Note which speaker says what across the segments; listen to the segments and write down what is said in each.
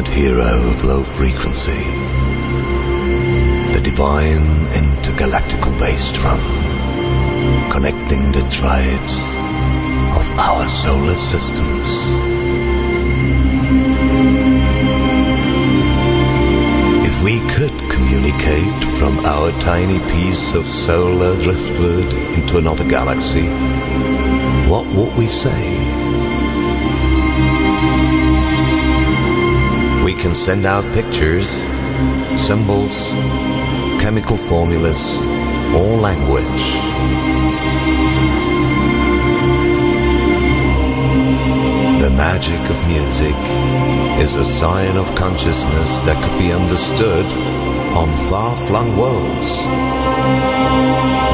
Speaker 1: ultimate hero of low frequency, the divine intergalactical bass drum, connecting the tribes of our solar systems. If we could communicate from our tiny piece of solar driftwood into another galaxy, what would we say? Can send out pictures, symbols, chemical formulas, or language. The magic of music is a sign of consciousness that could be understood on far flung worlds,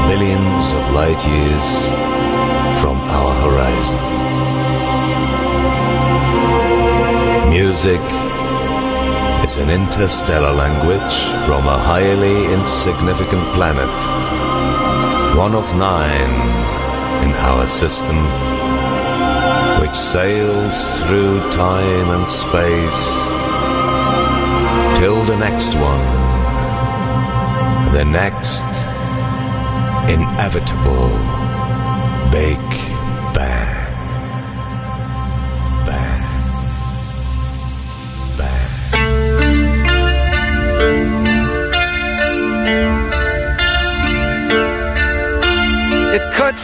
Speaker 1: millions of light years from our horizon. Music is an interstellar language from a highly insignificant planet, one of nine in our system, which sails through time and space till the next one, the next inevitable Big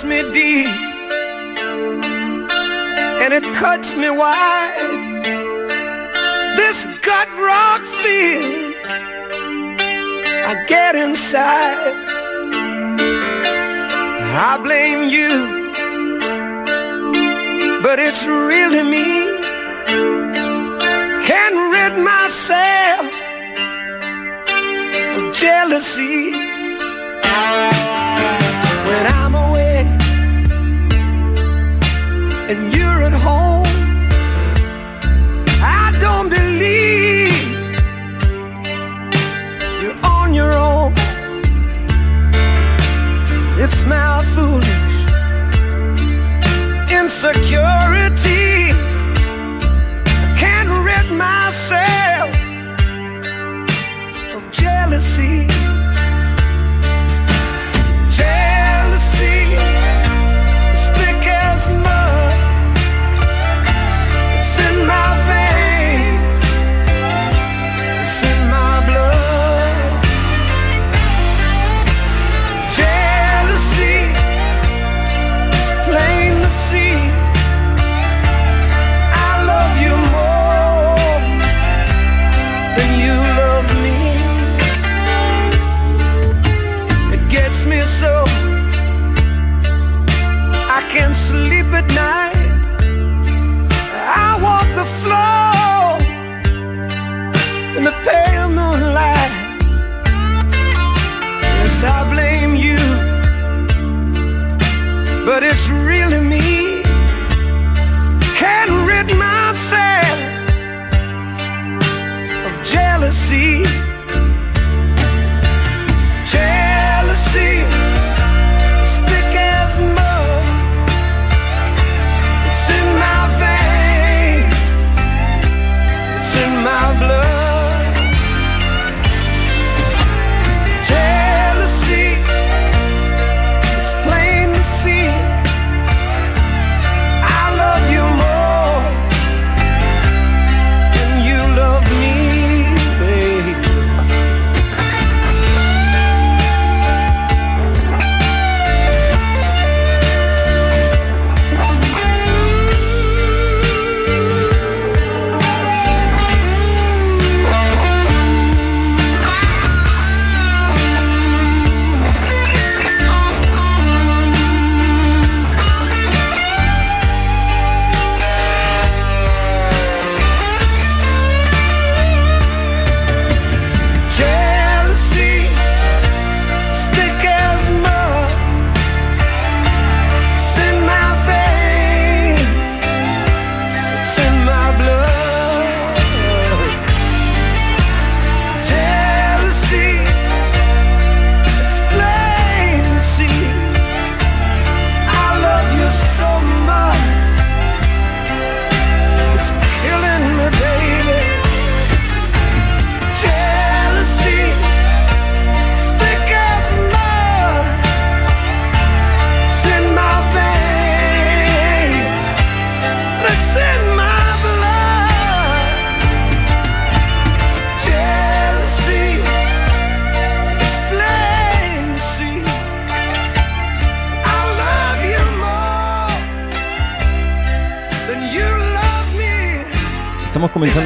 Speaker 2: me deep and it cuts me wide. This gut rock feel I get inside. I blame you, but it's really me. Can't rid myself of jealousy when I'm and you're at home. I don't believe you're on your own. It's my foolish insecurity.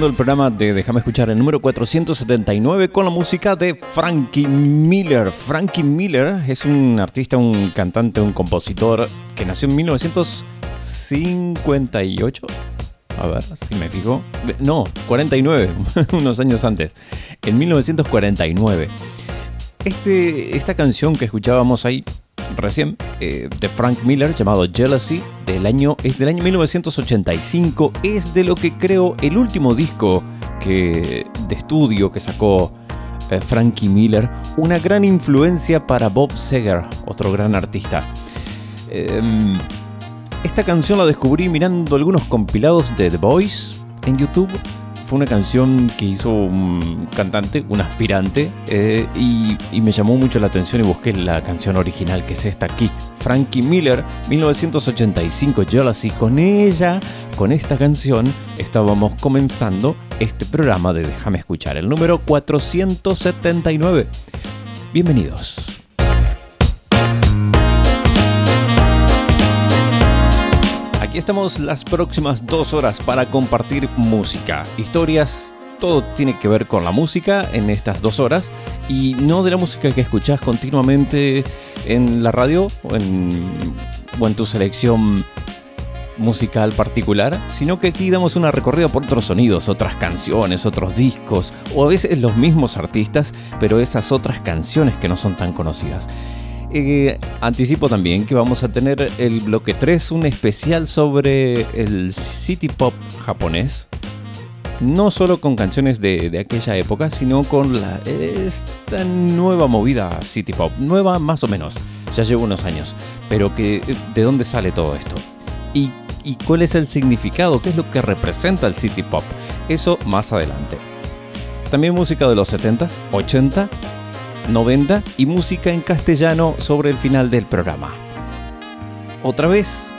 Speaker 3: El programa de Déjame escuchar el número 479 con la música de Frankie Miller. Frankie Miller es un artista, un cantante, un compositor que nació en 1958. A ver si me fijo. No, 49, unos años antes. En 1949. Este, esta canción que escuchábamos ahí recién eh, de Frank Miller llamado Jealousy del año es del año 1985 es de lo que creo el último disco que de estudio que sacó eh, Frankie Miller. Una gran influencia para Bob Seger otro gran artista. Em, esta canción la descubrí mirando algunos compilados de The Voice en YouTube fue una canción que hizo un cantante, un aspirante, eh, y, me llamó mucho la atención y busqué la canción original, que es esta aquí, Frankie Miller, 1985, Jealousy. Con ella, con esta canción, estábamos comenzando este programa de Déjame escuchar, el número 479. Bienvenidos. Aquí estamos las próximas dos horas para compartir música, historias, todo tiene que ver con la música en estas dos horas y no de la música que escuchás continuamente en la radio o en, o en tu selección musical particular, sino que aquí damos una recorrida por otros sonidos, otras canciones, otros discos, o a veces los mismos artistas, pero esas otras canciones que no son tan conocidas. Eh, anticipo también que vamos a tener el bloque 3, un especial sobre el city pop japonés. No solo con canciones de, aquella época, sino con la, esta nueva movida city pop. Nueva más o menos, ya llevo unos años. Pero que, ¿de dónde sale todo esto? ¿Y, y cuál es el significado? ¿Qué es lo que representa el city pop? Eso más adelante. También música de los 70s, 80 90 y música en castellano sobre el final del programa. Otra vez,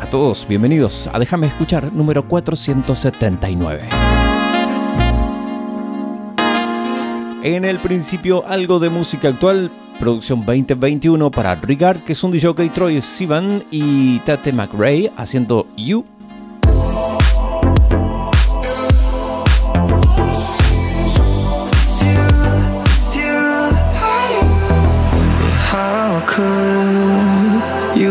Speaker 3: a todos, bienvenidos a Déjame escuchar número 479. En el principio, algo de música actual, producción 2021 para Rigard, que es un DJ Troy Sivan y Tate McRae haciendo You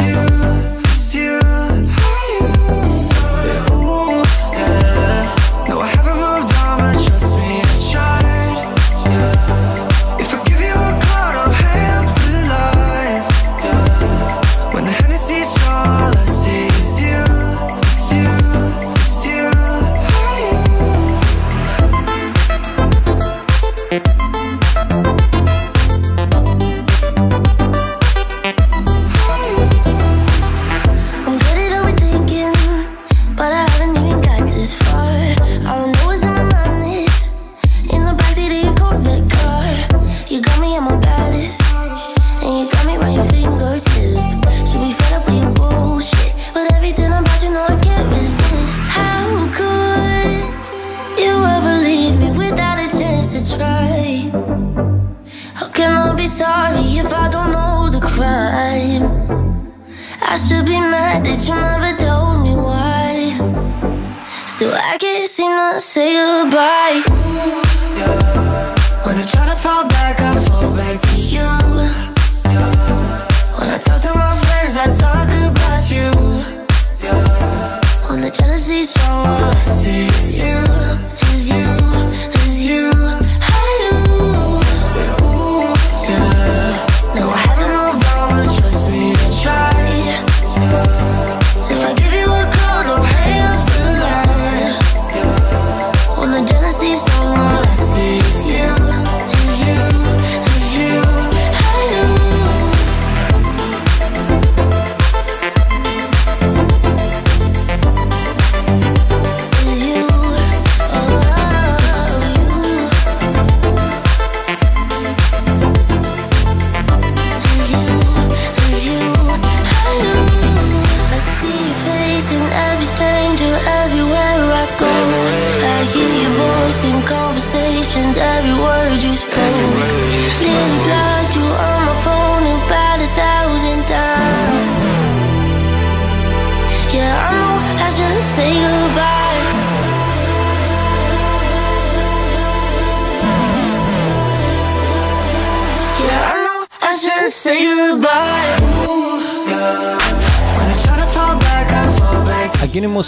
Speaker 4: you, I
Speaker 5: should be mad that you never told me why. Still, I can't seem to say goodbye.
Speaker 4: When I try to fall back, I fall back to you. When I talk to my friends, I talk about you.
Speaker 5: When the jealousy's strong, all I see is you,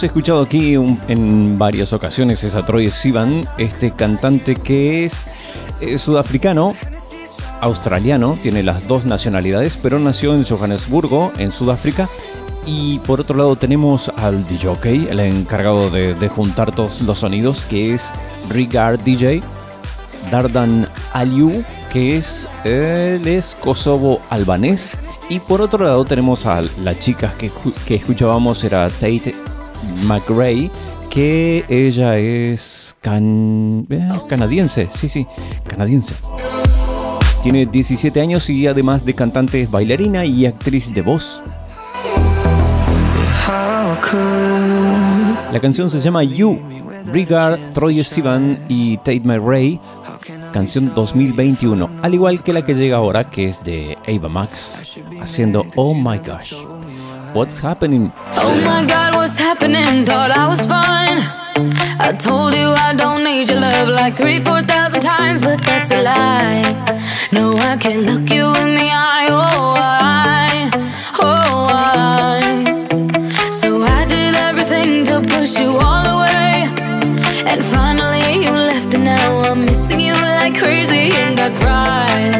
Speaker 3: hemos escuchado aquí en varias ocasiones es a Troy Sivan, este cantante que es eh, sudafricano, australiano, tiene las dos nacionalidades, pero nació en Johannesburgo, en Sudáfrica. Y por otro lado tenemos al DJ, el encargado de, juntar todos los sonidos, que es Rigard DJ, Dardan Aliu, que es, él es kosovo-albanés. Y por otro lado tenemos a la chica que, que escuchábamos, era Tate McRae, que ella es can- eh, canadiense, sí, sí, canadiense. Tiene 17 años y además de cantante es bailarina y actriz de voz. La canción se llama You, Rigard, Troy Sivan y Tate McRae, canción 2021, al igual que la que llega ahora, que es de Ava Max, haciendo Oh My Gosh. What's happening?
Speaker 6: Oh my god, what's happening? Thought I was fine. I told you I don't need your love like three, four thousand times, but that's a lie. No, I can't look you in the eye. Oh, I, oh, I. So I did everything to push you all away. And finally you left, and now I'm missing you like crazy. And I cry.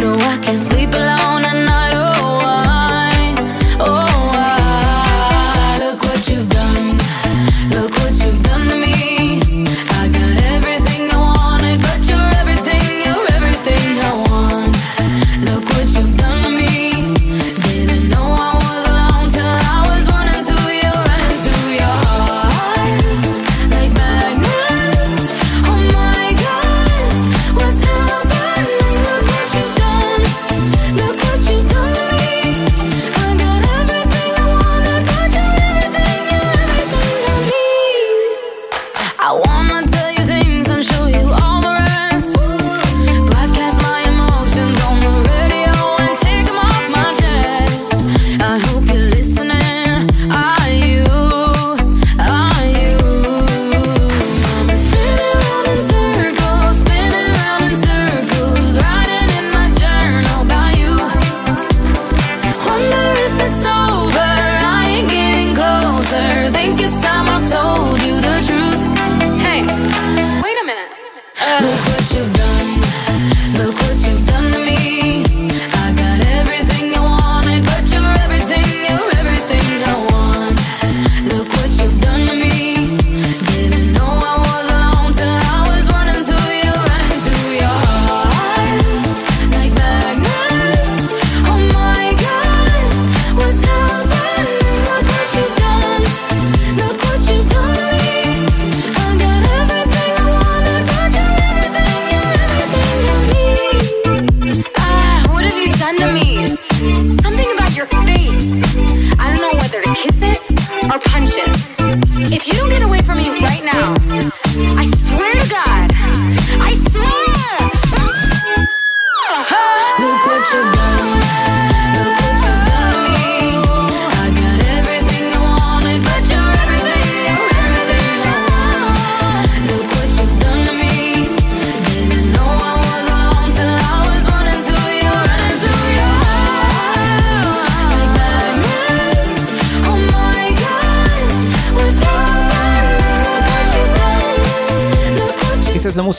Speaker 6: No, I can't sleep alone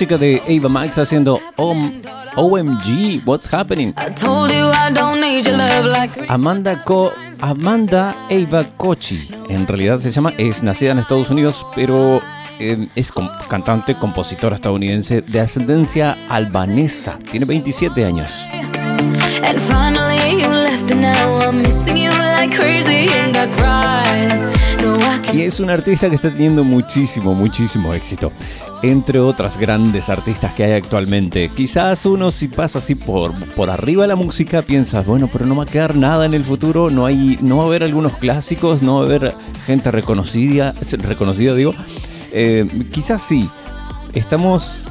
Speaker 3: música de Ava Max haciendo OM OMG, What's Happening? Amanda Co Amanda Ava Kochi, en realidad se llama, es nacida en Estados Unidos, pero eh, es com- cantante, compositora estadounidense de ascendencia albanesa. Tiene 27 años.
Speaker 6: And
Speaker 3: Y es un artista que está teniendo muchísimo, muchísimo éxito. Entre otras grandes artistas que hay actualmente. Quizás uno si pasa así por, por arriba la música piensas, bueno, pero no va a quedar nada en el futuro, no, hay, no va a haber algunos clásicos, no va a haber gente reconocida, reconocida digo. Eh, quizás sí. Estamos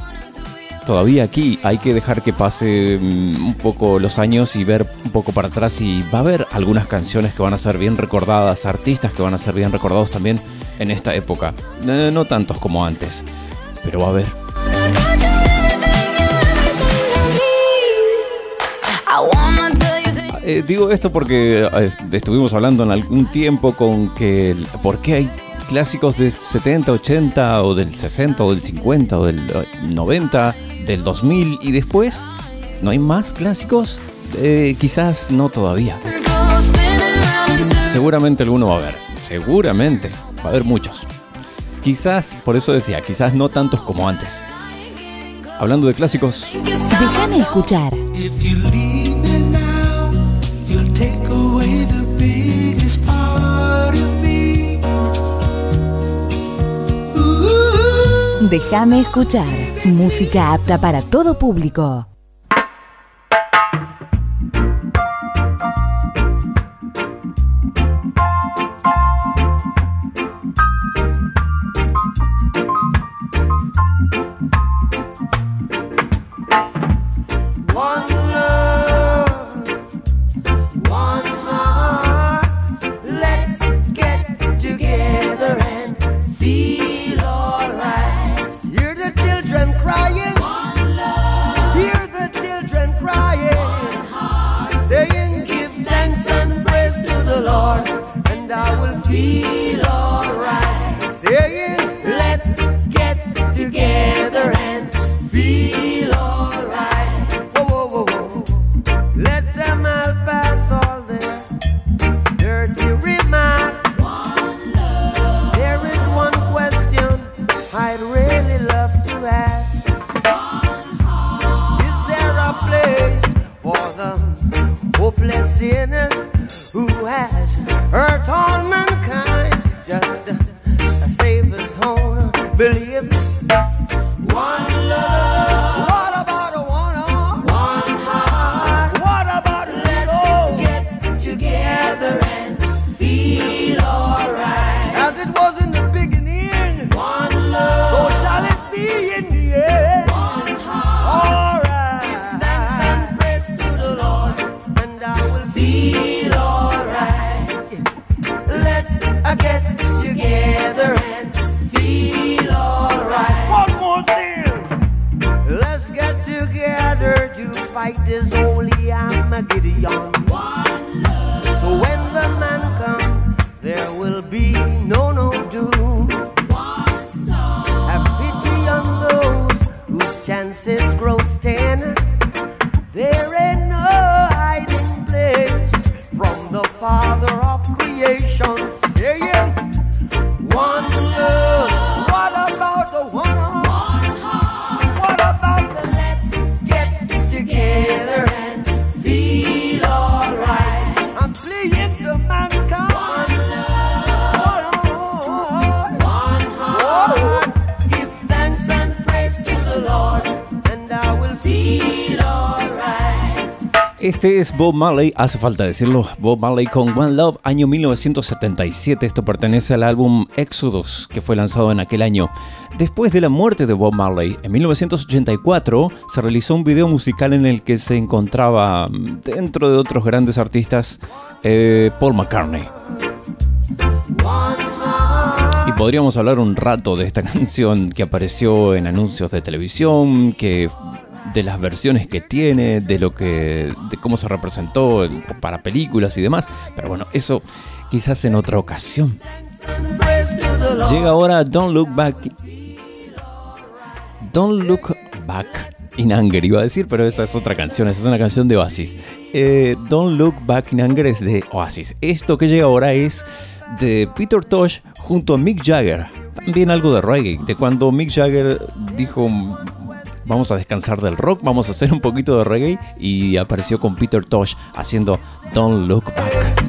Speaker 3: todavía aquí. Hay que dejar que pase un poco los años y ver un poco para atrás y va a haber algunas canciones que van a ser bien recordadas, artistas que van a ser bien recordados también en esta época. No tantos como antes, pero va a haber. Eh, digo esto porque eh, estuvimos hablando en algún tiempo con que por qué hay clásicos de 70, 80 o del 60 o del 50 o del eh, 90, del 2000 y después no hay más clásicos. Eh, quizás no todavía. Seguramente alguno va a haber. Seguramente. Va a haber muchos. Quizás, por eso decía, quizás no tantos como antes. Hablando de clásicos,
Speaker 7: Déjame escuchar. Déjame escuchar. Música apta para todo público.
Speaker 3: Bob Marley, hace falta decirlo, Bob Marley con One Love, año 1977. Esto pertenece al álbum Exodus, que fue lanzado en aquel año. Después de la muerte de Bob Marley, en 1984, se realizó un video musical en el que se encontraba, mm, dentro de otros grandes artistas, eh, Paul McCartney. Y podríamos hablar un rato de esta canción que apareció en anuncios de televisión, que de las versiones que tiene, de lo que cómo se representó en- para películas y demás, pero bueno, eso quizás en otra ocasión. Llega ahora Don't Look Back Don't Look Back in Anger iba a decir, pero esa es otra canción, esa es una canción de Oasis. Eh, Don't Look Back in Anger es de Oasis. Esto que llega ahora es de Peter Tosh junto a Mick Jagger. También algo de reggae, de cuando Mick Jagger dijo vamos a descansar del rock, vamos a hacer un poquito de reggae y apareció con Peter Tosh haciendo
Speaker 8: Don't Look Back.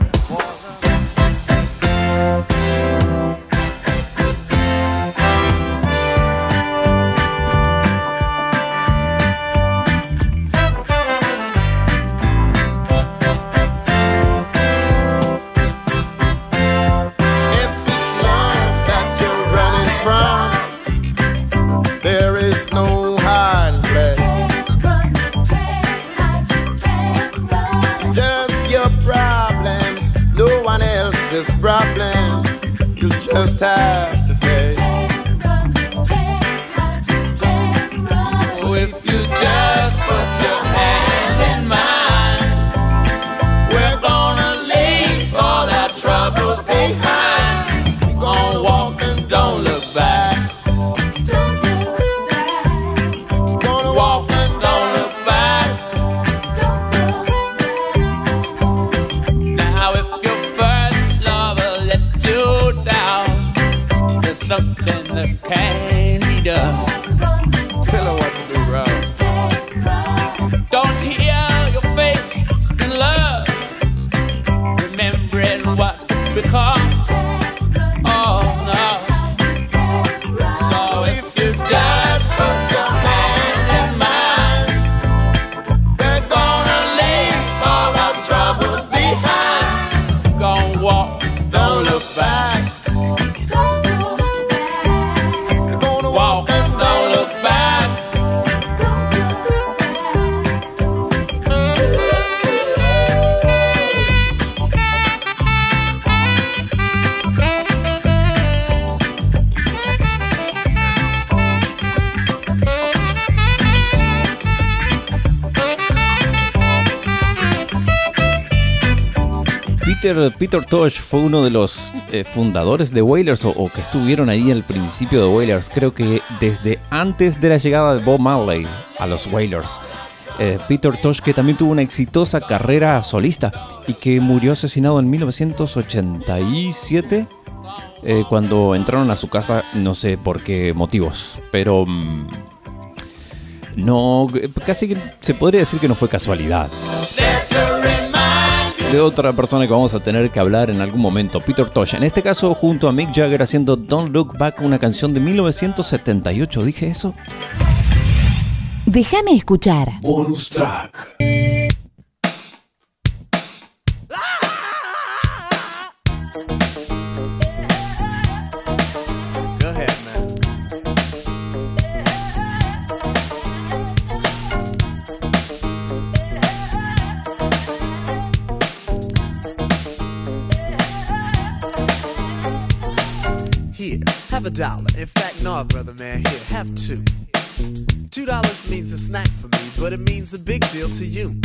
Speaker 3: Peter, Tosh fue uno de los eh, fundadores de Wailers o, que estuvieron ahí al principio de Wailers. Creo que desde antes de la llegada de Bob Marley a los Wailers. Eh, Peter Tosh que también tuvo una exitosa carrera solista y que murió asesinado en 1987 eh, cuando entraron a su casa, no sé por qué motivos, pero mm, no, casi se podría decir que no fue casualidad de otra persona que vamos a tener que hablar en algún momento, Peter Tosh. En este caso, junto a Mick Jagger haciendo Don't Look Back, una canción de 1978. ¿Dije eso?
Speaker 7: Déjame escuchar.
Speaker 3: Bonus track.
Speaker 8: Dollar. In fact, no, brother man. Here, have two. Two dollars means a snack for me, but it means a big deal to you.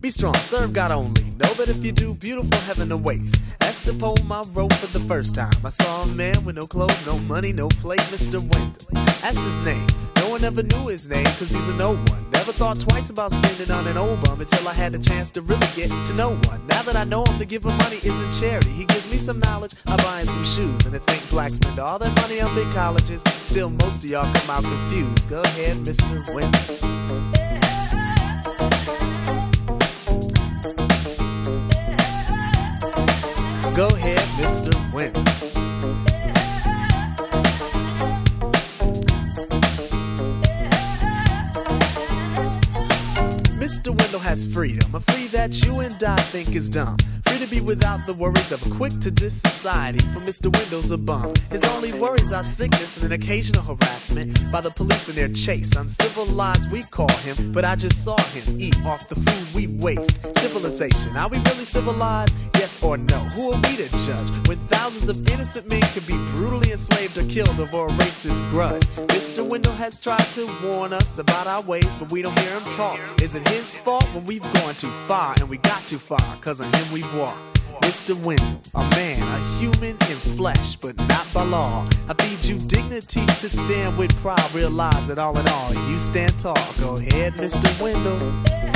Speaker 8: Be strong, serve God only. Know that if you do, beautiful heaven awaits. That's the poem I wrote for the first time. I saw a man with no clothes, no money, no plate, Mr. Wendell. That's his name. No one ever knew his name, cause he's a no one. Never thought twice about spending on an old bum until I had the chance to really get to know one. Now that I know him, to give him money isn't charity. He gives me some knowledge, I buy him some shoes. And to think blacks spend all their money on big colleges, still most of y'all come out confused. Go ahead, Mr. Wendell. Go ahead, Mr. Wendell. Mr. Wendell has freedom, a free that you and I think is dumb. Free to be without the worries of a quick to this society, for Mr. Wendell's a bum. His only worries are sickness and an occasional harassment by the police in their chase. Uncivilized, we call him, but I just saw him eat off the food we waste. Civilization, are we really civilized? Yes or no? Who are we to judge when thousands of innocent men could be brutally enslaved or killed over a racist grudge? Mr. Wendell has tried to warn us about our ways, but we don't hear him talk. Is it his fault when we've gone too far and we got too far? Cause on him we've walked. Mr. Wendell, a man, a human in flesh, but not by law. I feed you dignity to stand with pride. Realize that all in all, you stand tall. Go ahead, Mr. Wendell.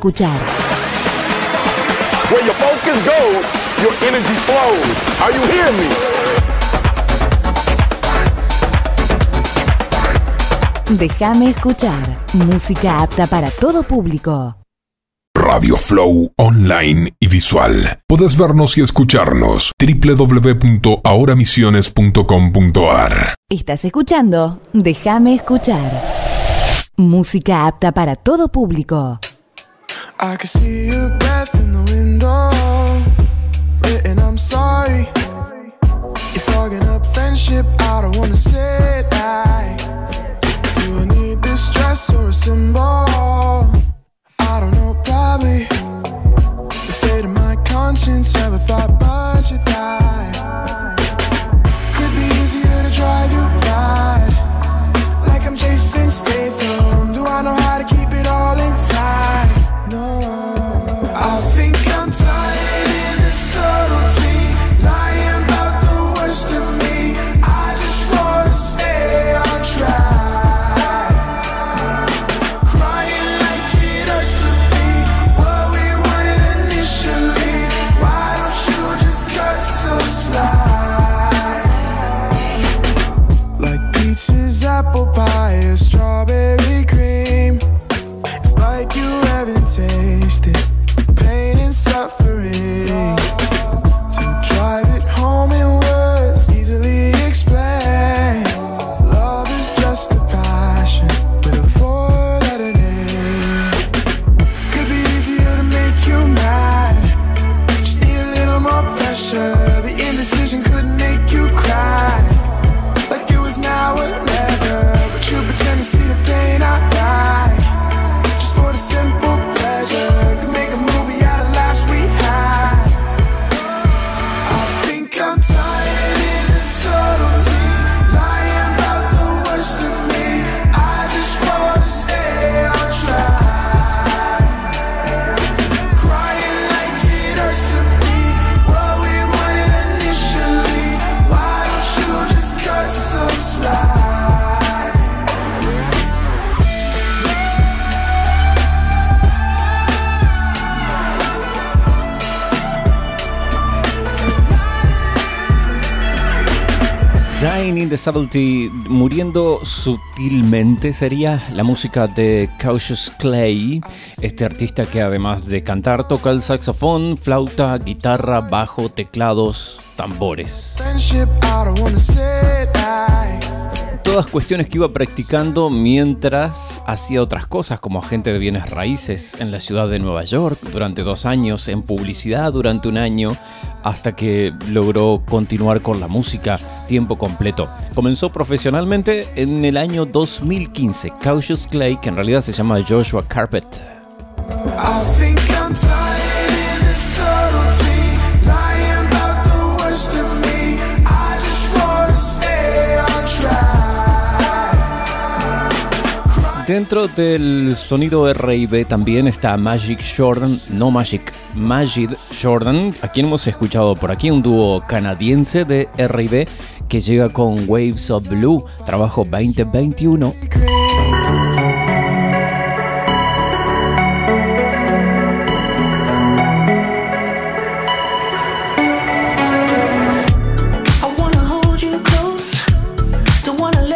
Speaker 7: Escuchar.
Speaker 9: Where your focus goes, your energy flows. Are you hearing me?
Speaker 7: Déjame escuchar. Música apta para todo público.
Speaker 10: Radio Flow online y visual. Puedes vernos y escucharnos www.ahoramisiones.com.ar.
Speaker 7: Estás escuchando Déjame escuchar. Música apta para todo público.
Speaker 11: I can see your breath in the window. Written, I'm sorry. You're fogging up friendship. I don't wanna say that. Do I need distress or a symbol? I don't know, probably. The fate of my conscience. Never thought much of that. The Subtlety,
Speaker 3: muriendo sutilmente, sería la música de Cautious Clay, este artista que además de cantar toca el saxofón, flauta, guitarra, bajo, teclados, tambores. Todas cuestiones que iba practicando mientras hacía otras cosas como agente de bienes raíces en la ciudad de Nueva York durante dos años, en publicidad durante un año, hasta que logró continuar con la música tiempo completo. Comenzó profesionalmente en el año 2015. Cautious Clay, que en realidad se llama Joshua Carpet. Dentro del sonido R&B también está Magic Jordan, no Magic, Majid Jordan, a quien hemos escuchado por aquí, un dúo canadiense de R&B que llega con Waves of Blue, trabajo 2021.
Speaker 12: I wanna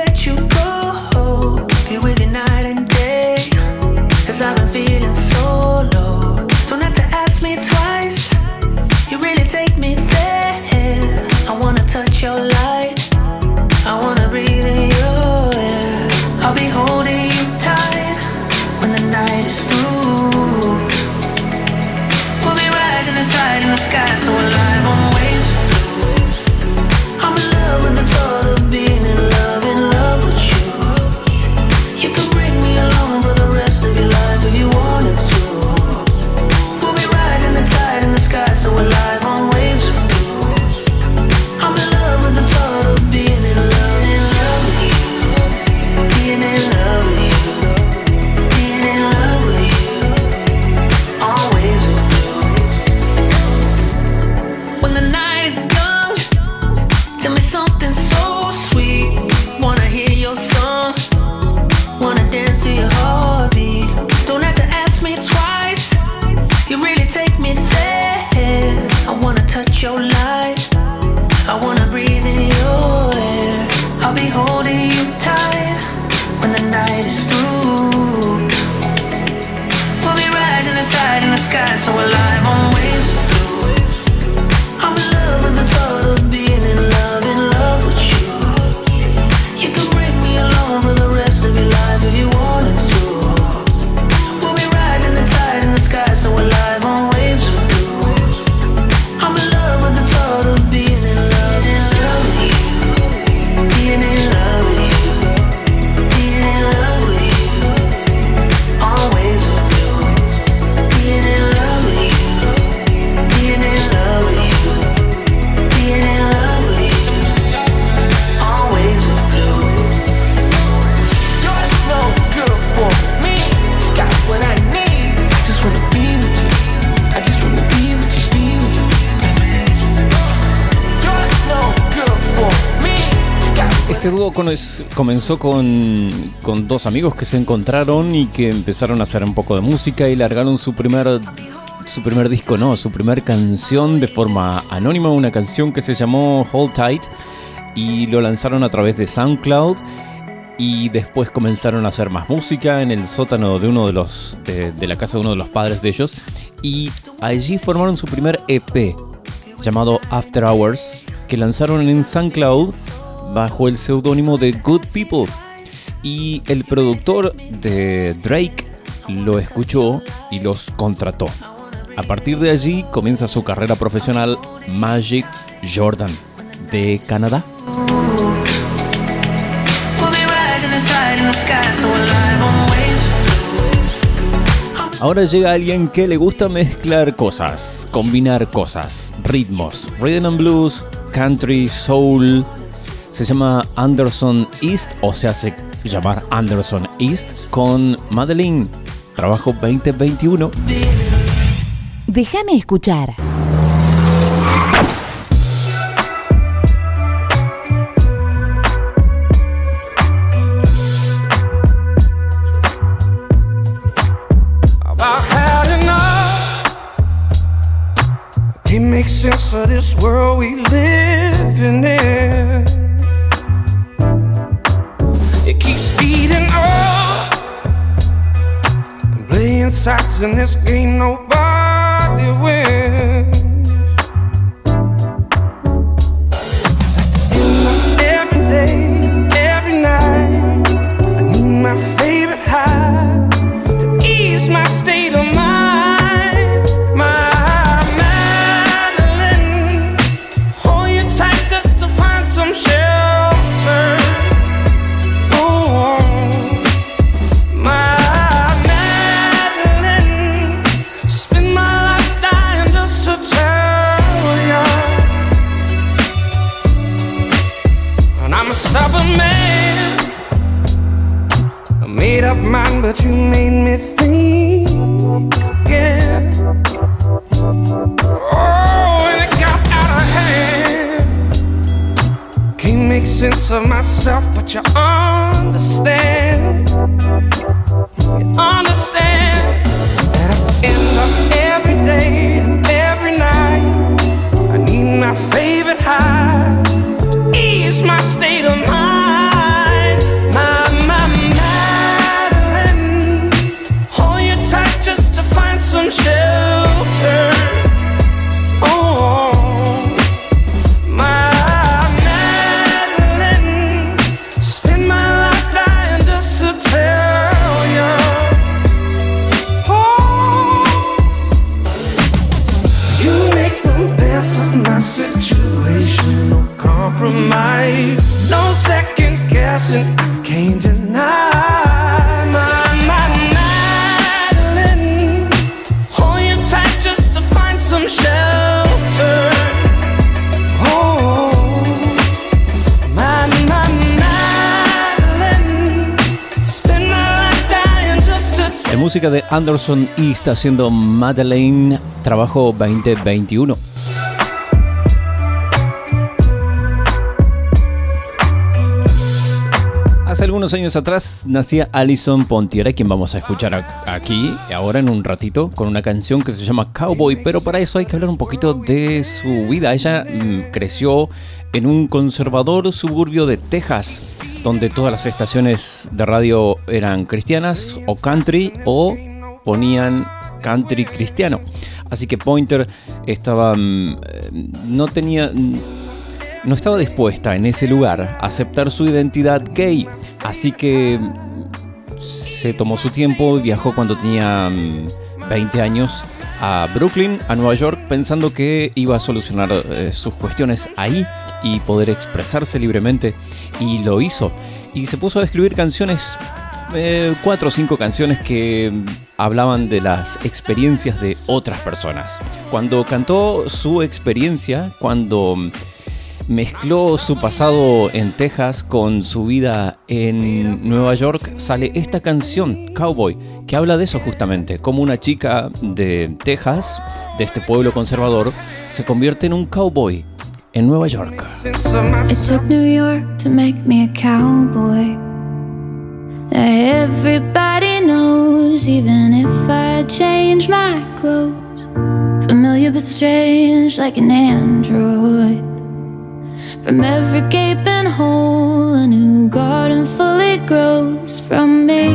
Speaker 3: comenzó con, con, dos amigos que se encontraron y que empezaron a hacer un poco de música y largaron su primer, su primer disco, no, su primer canción de forma anónima, una canción que se llamó Hold Tight y lo lanzaron a través de SoundCloud y después comenzaron a hacer más música en el sótano de uno de los de, de la casa de uno de los padres de ellos y allí formaron su primer EP llamado After Hours que lanzaron en SoundCloud bajo el seudónimo de Good People. Y el productor de Drake lo escuchó y los contrató. A partir de allí comienza su carrera profesional Magic Jordan de Canadá. Ahora llega alguien que le gusta mezclar cosas, combinar cosas, ritmos, rhythm and blues, country, soul, se llama Anderson East o se hace llamar Anderson East con Madeline. Trabajo 2021.
Speaker 13: Déjame escuchar.
Speaker 2: Make sense of this world we live in this game, nobody
Speaker 3: Anderson East haciendo Madeleine, trabajo 2021. Hace algunos años atrás nacía Alison Pontiera, quien vamos a escuchar aquí, ahora en un ratito, con una canción que se llama Cowboy, pero para eso hay que hablar un poquito de su vida. Ella mm, creció en un conservador suburbio de Texas, donde todas las estaciones de radio eran cristianas o country o ponían country cristiano. Así que Pointer estaba mm, eh, no tenía mm, no estaba dispuesta en ese lugar a aceptar su identidad gay, así que mm, se tomó su tiempo y viajó cuando tenía mm, 20 años a Brooklyn, a Nueva York, pensando que iba a solucionar eh, sus cuestiones ahí y poder expresarse libremente, y lo hizo. Y se puso a escribir canciones, eh, cuatro o cinco canciones que hablaban de las experiencias de otras personas. Cuando cantó su experiencia, cuando mezcló su pasado en Texas con su vida en Nueva York, sale esta canción, Cowboy, que habla de eso justamente, como una chica de Texas, de este pueblo conservador, se convierte en un cowboy en Nueva York.
Speaker 6: Everybody knows, even if I change my clothes. Familiar but strange, like an android. From every gaping hole, a new garden fully grows from me.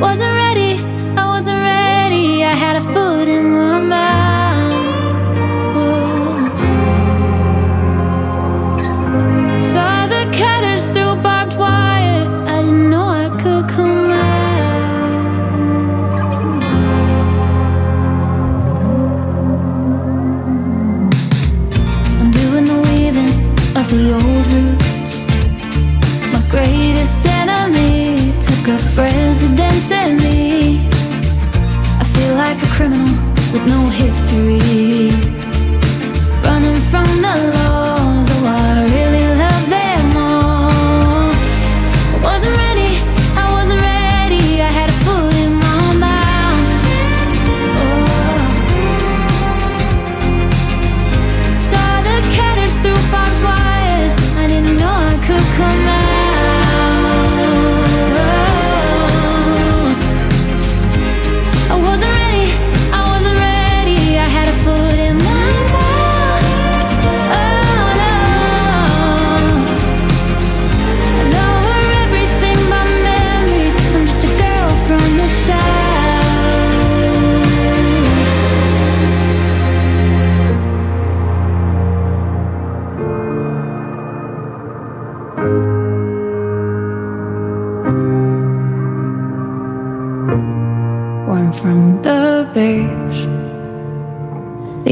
Speaker 6: Wasn't ready, I wasn't ready. I had a foot in my mouth. With no history.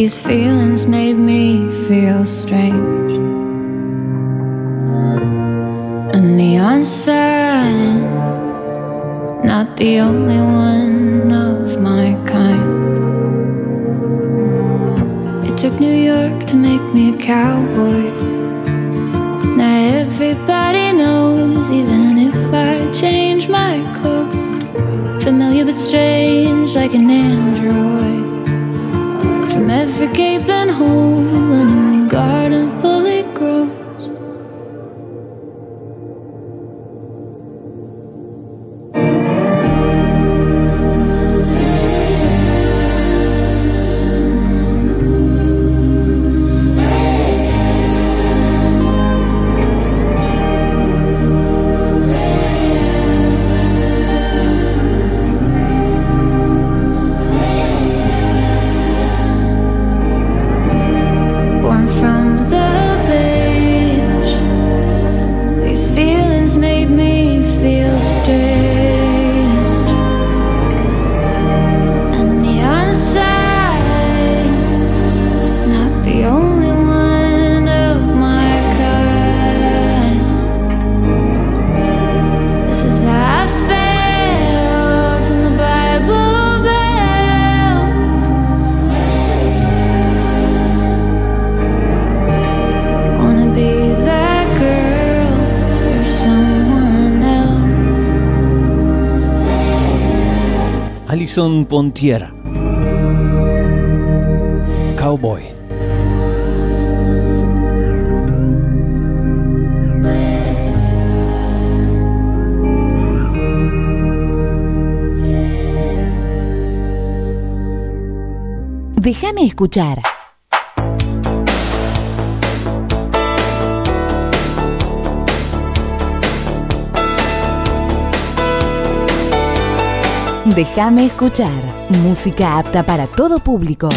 Speaker 6: These feelings made me feel strange. A neon sign, not the only one of my kind. It took New York to make me a cowboy. Now everybody knows, even if I change my clothes. Familiar but strange, like an android. Every day.
Speaker 3: Alison Pontiera. Cowboy.
Speaker 7: Déjame escuchar. Déjame escuchar. Música apta para todo público.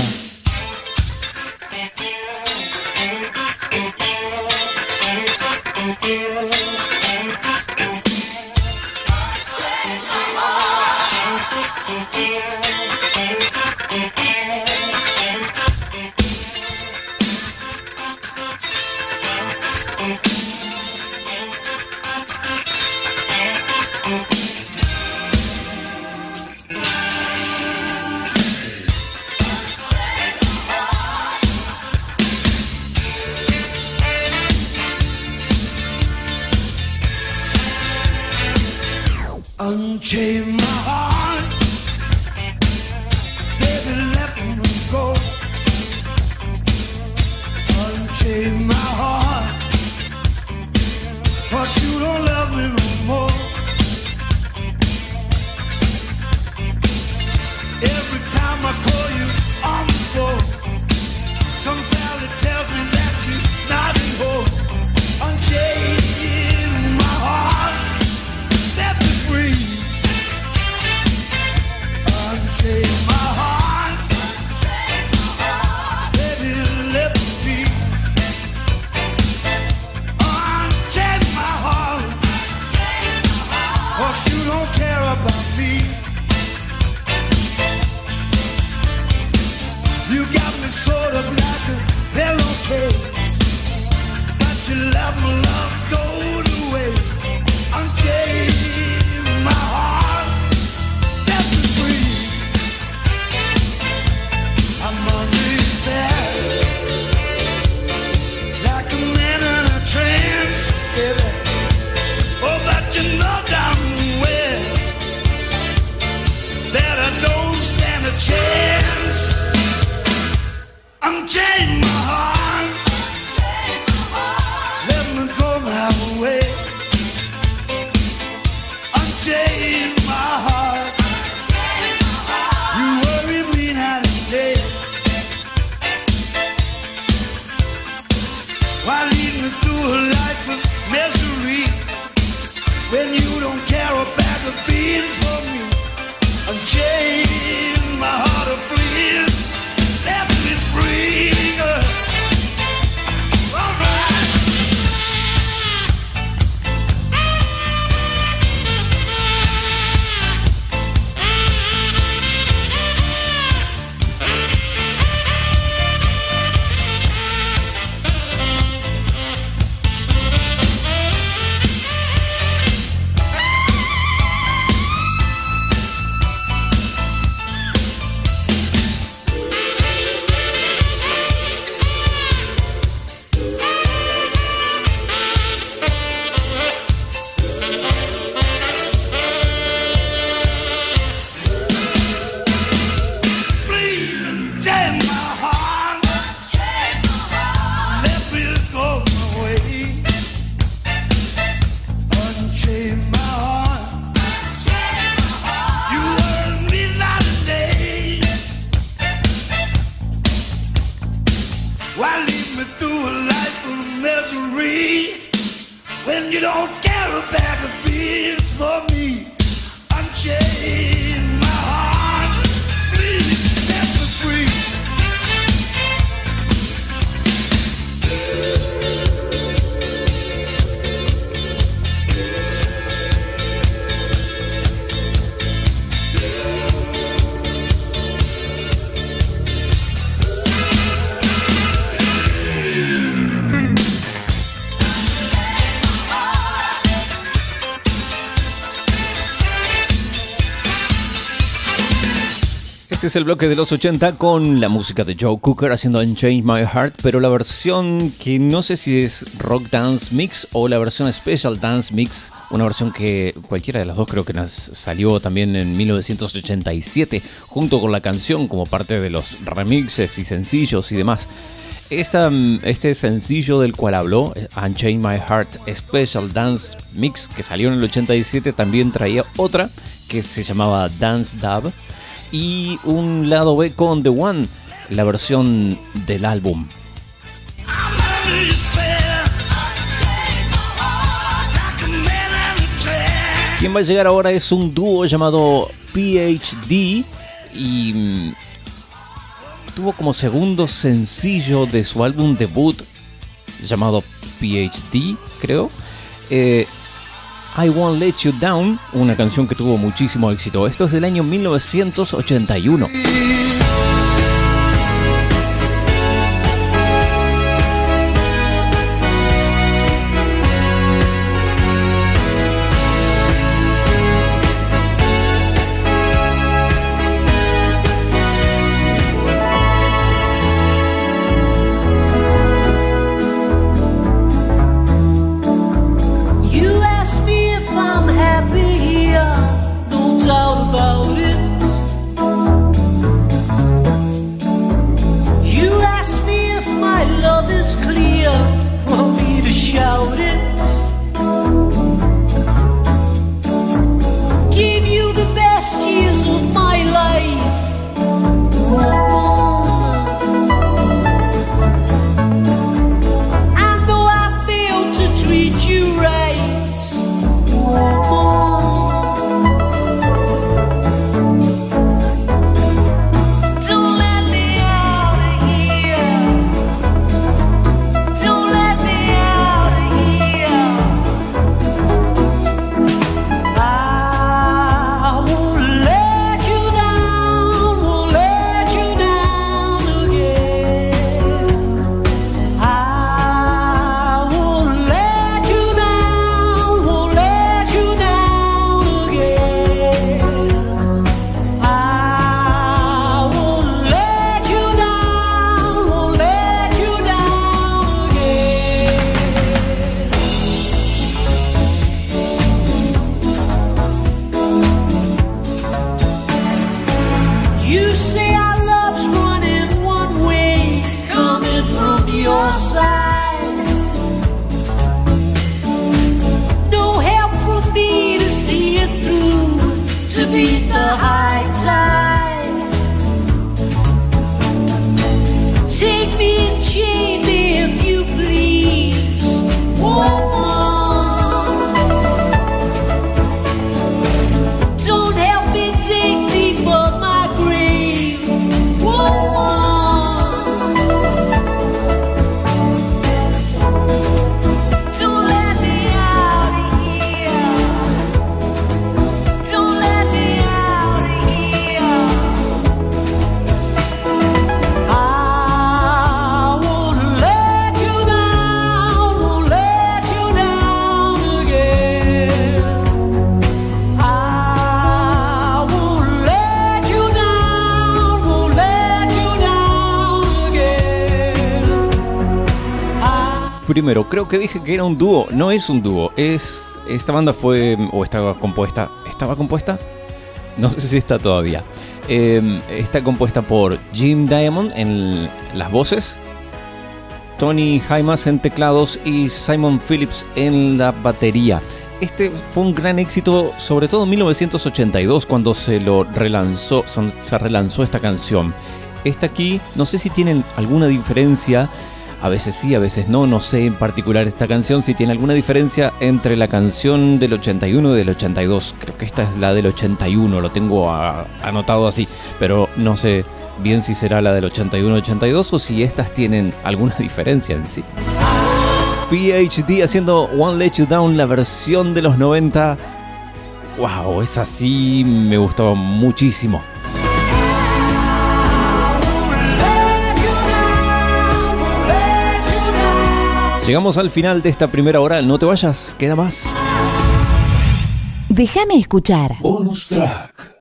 Speaker 14: when you don't
Speaker 3: care. Es el bloque de los 80 con la música de Joe Cooker haciendo Unchained My Heart, pero la versión que no sé si es Rock Dance Mix o la versión Special Dance Mix, una versión que cualquiera de las dos creo que nos salió también en 1987 junto con la canción como parte de los remixes y sencillos y demás. Esta, mm, este sencillo del cual habló, eh, Unchained My Heart Special Dance Mix, que salió en el 87, también traía otra que se llamaba Dance Dub y un lado B con The One, la versión del álbum. Quien va a llegar ahora es un dúo llamado PhD y mm, tuvo como segundo sencillo de su álbum debut llamado PhD, creo. eh, I Won't Let You Down, una canción que tuvo muchísimo éxito. Esto es del año 1981. Dije que era un dúo. No es un dúo. Es. Esta banda fue. o estaba compuesta. ¿Estaba compuesta? No sé si está todavía. Eh, está compuesta por Jim Diamond en las voces. Tony Jaimas en teclados y Simon Phillips en la batería. Este fue un gran éxito, sobre todo en 1982, cuando se lo relanzó, se relanzó esta canción. Esta aquí, no sé si tienen alguna diferencia a veces sí, a veces no. No sé en particular esta canción si tiene alguna diferencia entre la canción del 81 y del 82. Creo que esta es la del 81, lo tengo anotado así, pero no sé bien si será la del 81-82 o si estas tienen alguna diferencia en sí. PhD haciendo One Let You Down, la versión de los 90. ¡Wow! Es así, me gustaba muchísimo. Llegamos al final de esta primera hora. No te vayas, queda más.
Speaker 7: Déjame escuchar.
Speaker 10: Bonus track.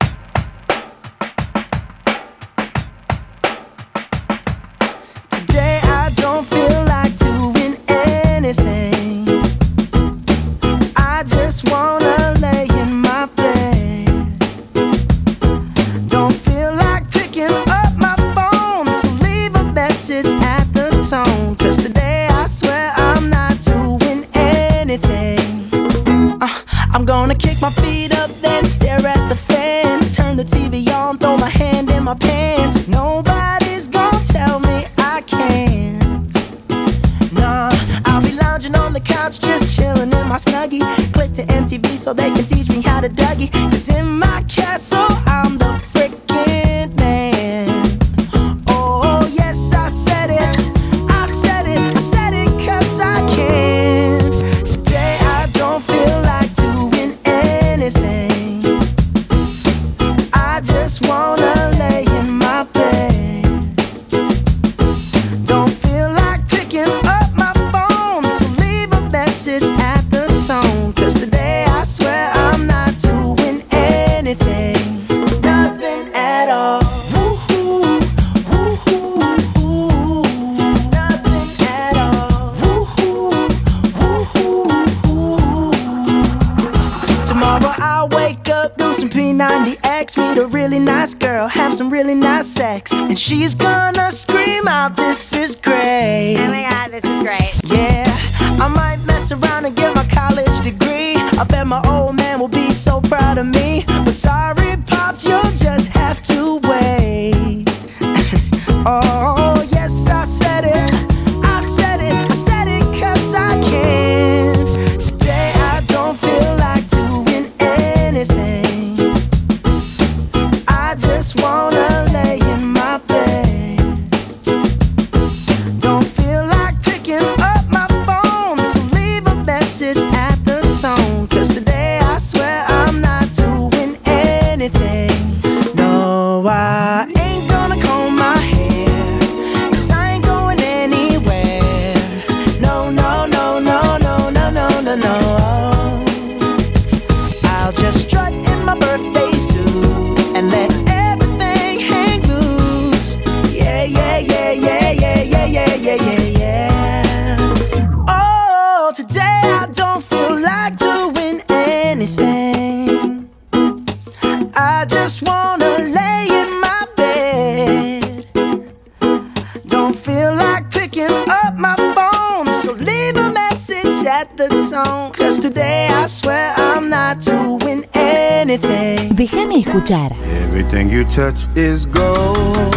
Speaker 11: touch is gold.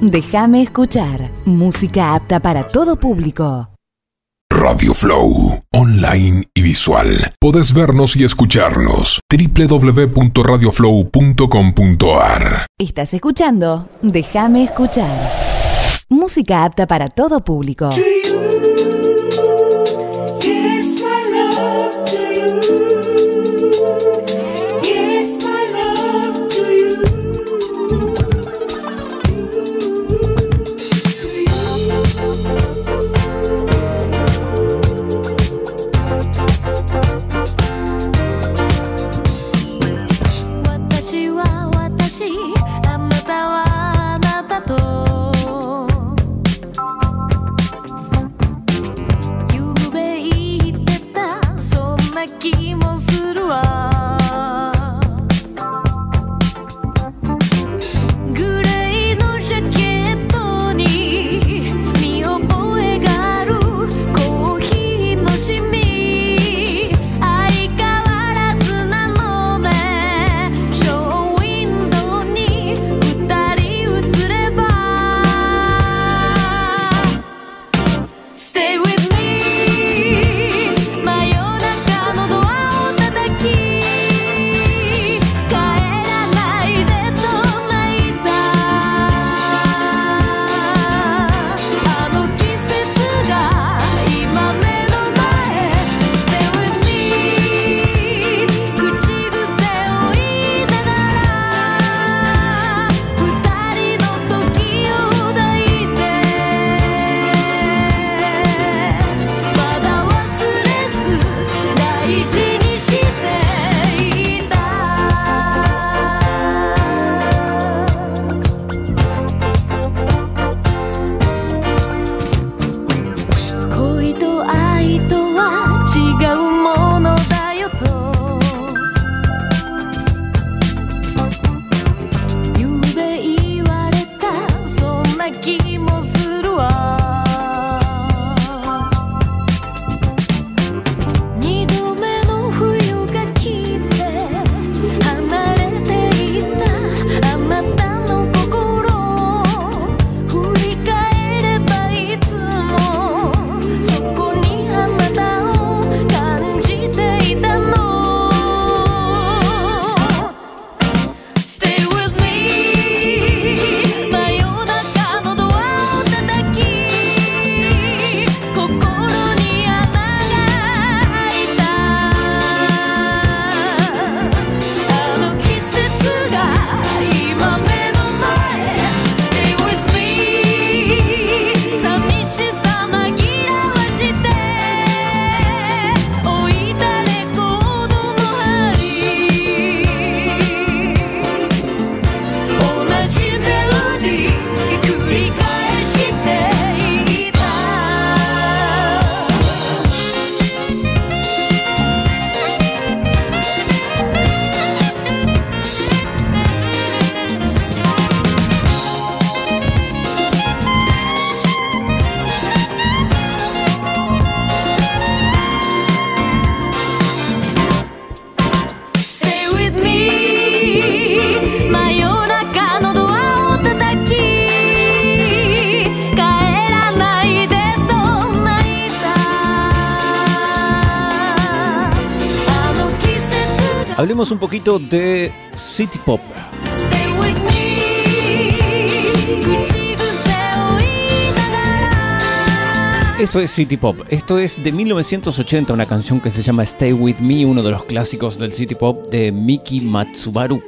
Speaker 7: Déjame escuchar. Música apta para todo público.
Speaker 10: Radio Flow, online y visual. Podés vernos y escucharnos. www.radioflow.com.ar
Speaker 7: Estás escuchando Déjame escuchar. Música apta para todo público.
Speaker 3: Hablemos un poquito de City Pop. Esto es City Pop. Esto es de 1980, una canción que se llama Stay With Me, uno de los clásicos del City Pop de Miki Matsubaru.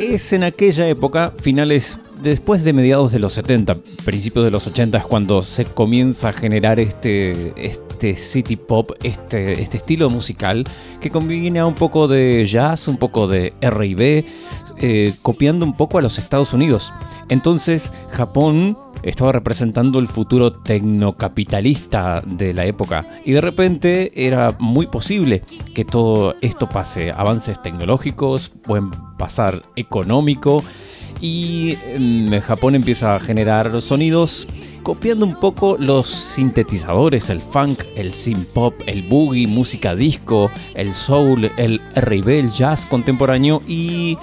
Speaker 3: Es en aquella época, finales después de mediados de los 70, principios de los 80, es cuando se comienza a generar este, este city pop, este, este estilo musical que combina un poco de jazz, un poco de RB, eh, copiando un poco a los Estados Unidos. Entonces, Japón estaba representando el futuro tecnocapitalista de la época y de repente era muy posible que todo esto pase, avances tecnológicos, pueden pasar económico y en Japón empieza a generar sonidos copiando un poco los sintetizadores, el funk, el synth pop, el boogie, música disco, el soul, el R&B, el jazz contemporáneo y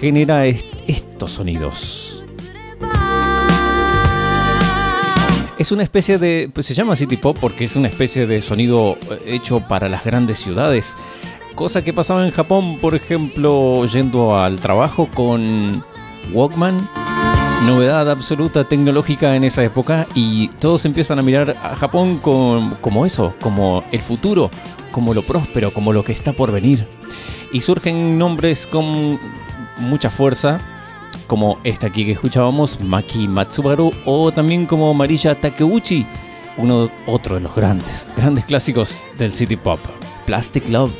Speaker 3: genera est- estos sonidos. Es una especie de, pues se llama city pop porque es una especie de sonido eh, hecho para las grandes ciudades. Cosa que pasaba en Japón, por ejemplo, yendo al trabajo con Walkman. Novedad absoluta tecnológica en esa época y todos empiezan a mirar a Japón como eso, como el futuro, como lo próspero, como lo que está por venir. Y surgen nombres con mucha fuerza, como este aquí que escuchábamos, Maki Matsubaru, o también como Marilla Takeuchi, uno otro de los grandes, grandes clásicos del city pop, Plastic Love.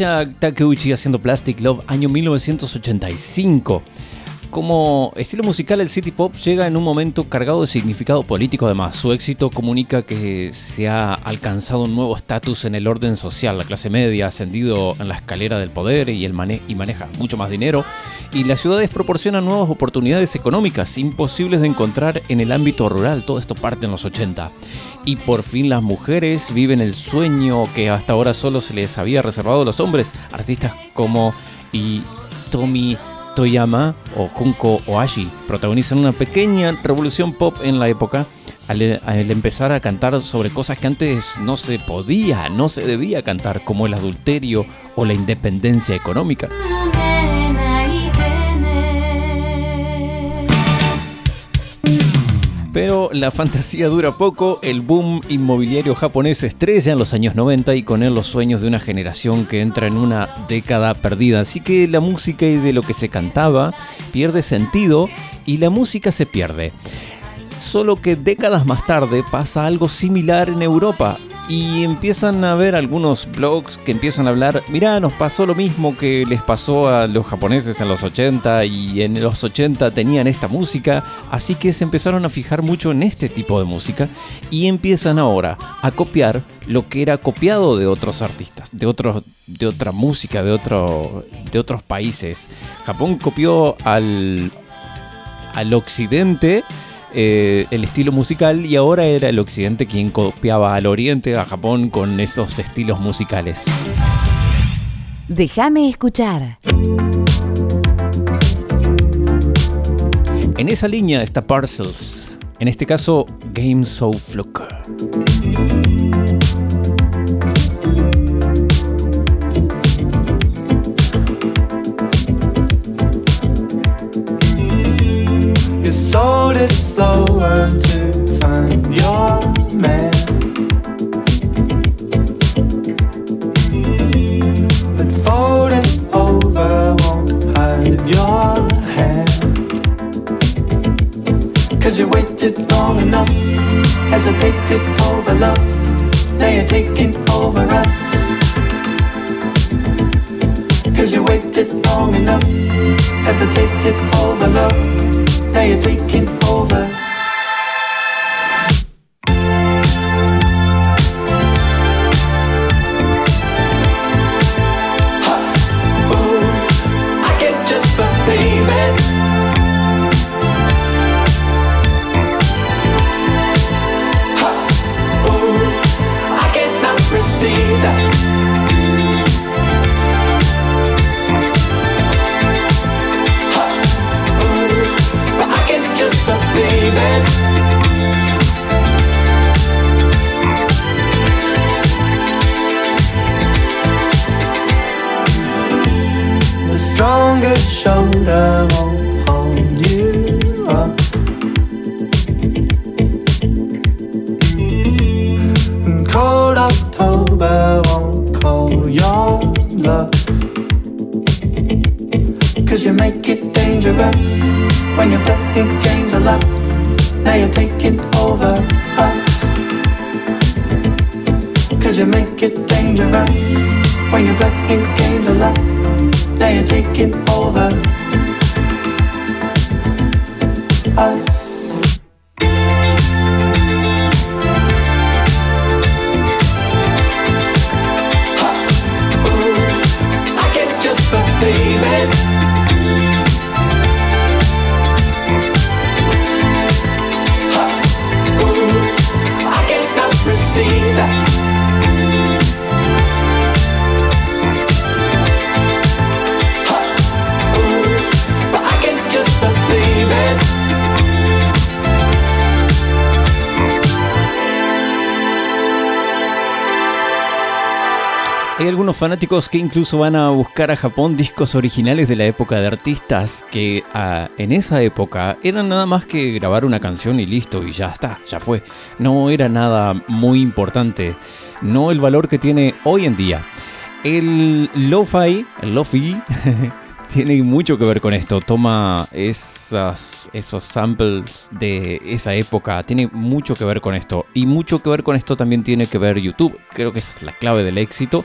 Speaker 3: Takeuchi haciendo Plastic Love, año 1985. Como estilo musical, el City Pop llega en un momento cargado de significado político además. Su éxito comunica que se ha alcanzado un nuevo estatus en el orden social. La clase media ha ascendido en la escalera del poder y, el y maneja mucho más dinero. Y las ciudades proporcionan nuevas oportunidades económicas imposibles de encontrar en el ámbito rural. Todo esto parte en los 80. Y por fin las mujeres viven el sueño que hasta ahora solo se les había reservado a los hombres. Artistas como Itomi Toyama o Junko Oashi protagonizan una pequeña revolución pop en la época al, al empezar a cantar sobre cosas que antes no se podía, no se debía cantar, como el adulterio o la independencia económica. Pero la fantasía dura poco, el boom inmobiliario japonés estrella en los años 90 y con él los sueños de una generación que entra en una década perdida. Así que la música y de lo que se cantaba pierde sentido y la música se pierde. Solo que décadas más tarde pasa algo similar en Europa y empiezan a ver algunos blogs que empiezan a hablar, mirá, nos pasó lo mismo que les pasó a los japoneses en los 80 y en los 80 tenían esta música, así que se empezaron a fijar mucho en este tipo de música y empiezan ahora a copiar lo que era copiado de otros artistas, de otros de otra música, de otro de otros países. Japón copió al al occidente eh, el estilo musical y ahora era el occidente quien copiaba al oriente, a Japón, con estos estilos musicales.
Speaker 13: Déjame escuchar.
Speaker 3: En esa línea está Parcels, en este caso Game So Fluke.
Speaker 15: Sold it slower to find your man. But folding over won't hide your hand. Cause you waited long enough, hesitated over love. Now you're taking over us. Cause you waited long enough, hesitated over love they are taking over.
Speaker 3: Que incluso van a buscar a Japón discos originales de la época de artistas que ah, en esa época eran nada más que grabar una canción y listo, y ya está, ya fue. No era nada muy importante, no el valor que tiene hoy en día. El lo-fi, lo-fi, tiene mucho que ver con esto. Toma esos samples de esa época. Tiene mucho que ver con esto. Y mucho que ver con esto también tiene que ver YouTube. Creo que es la clave del éxito.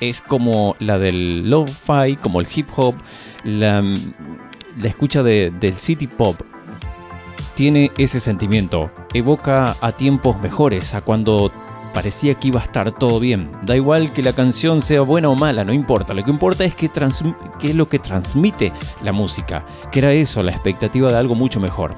Speaker 3: Es como la del lo-fi, como el hip hop, la, la escucha de- del city pop. Tiene ese sentimiento. Evoca a tiempos mejores, a cuando parecía que iba a estar todo bien. Da igual que la canción sea buena o mala, no importa. Lo que importa es que, es lo que transmite la música. Que era eso, la expectativa de algo mucho mejor.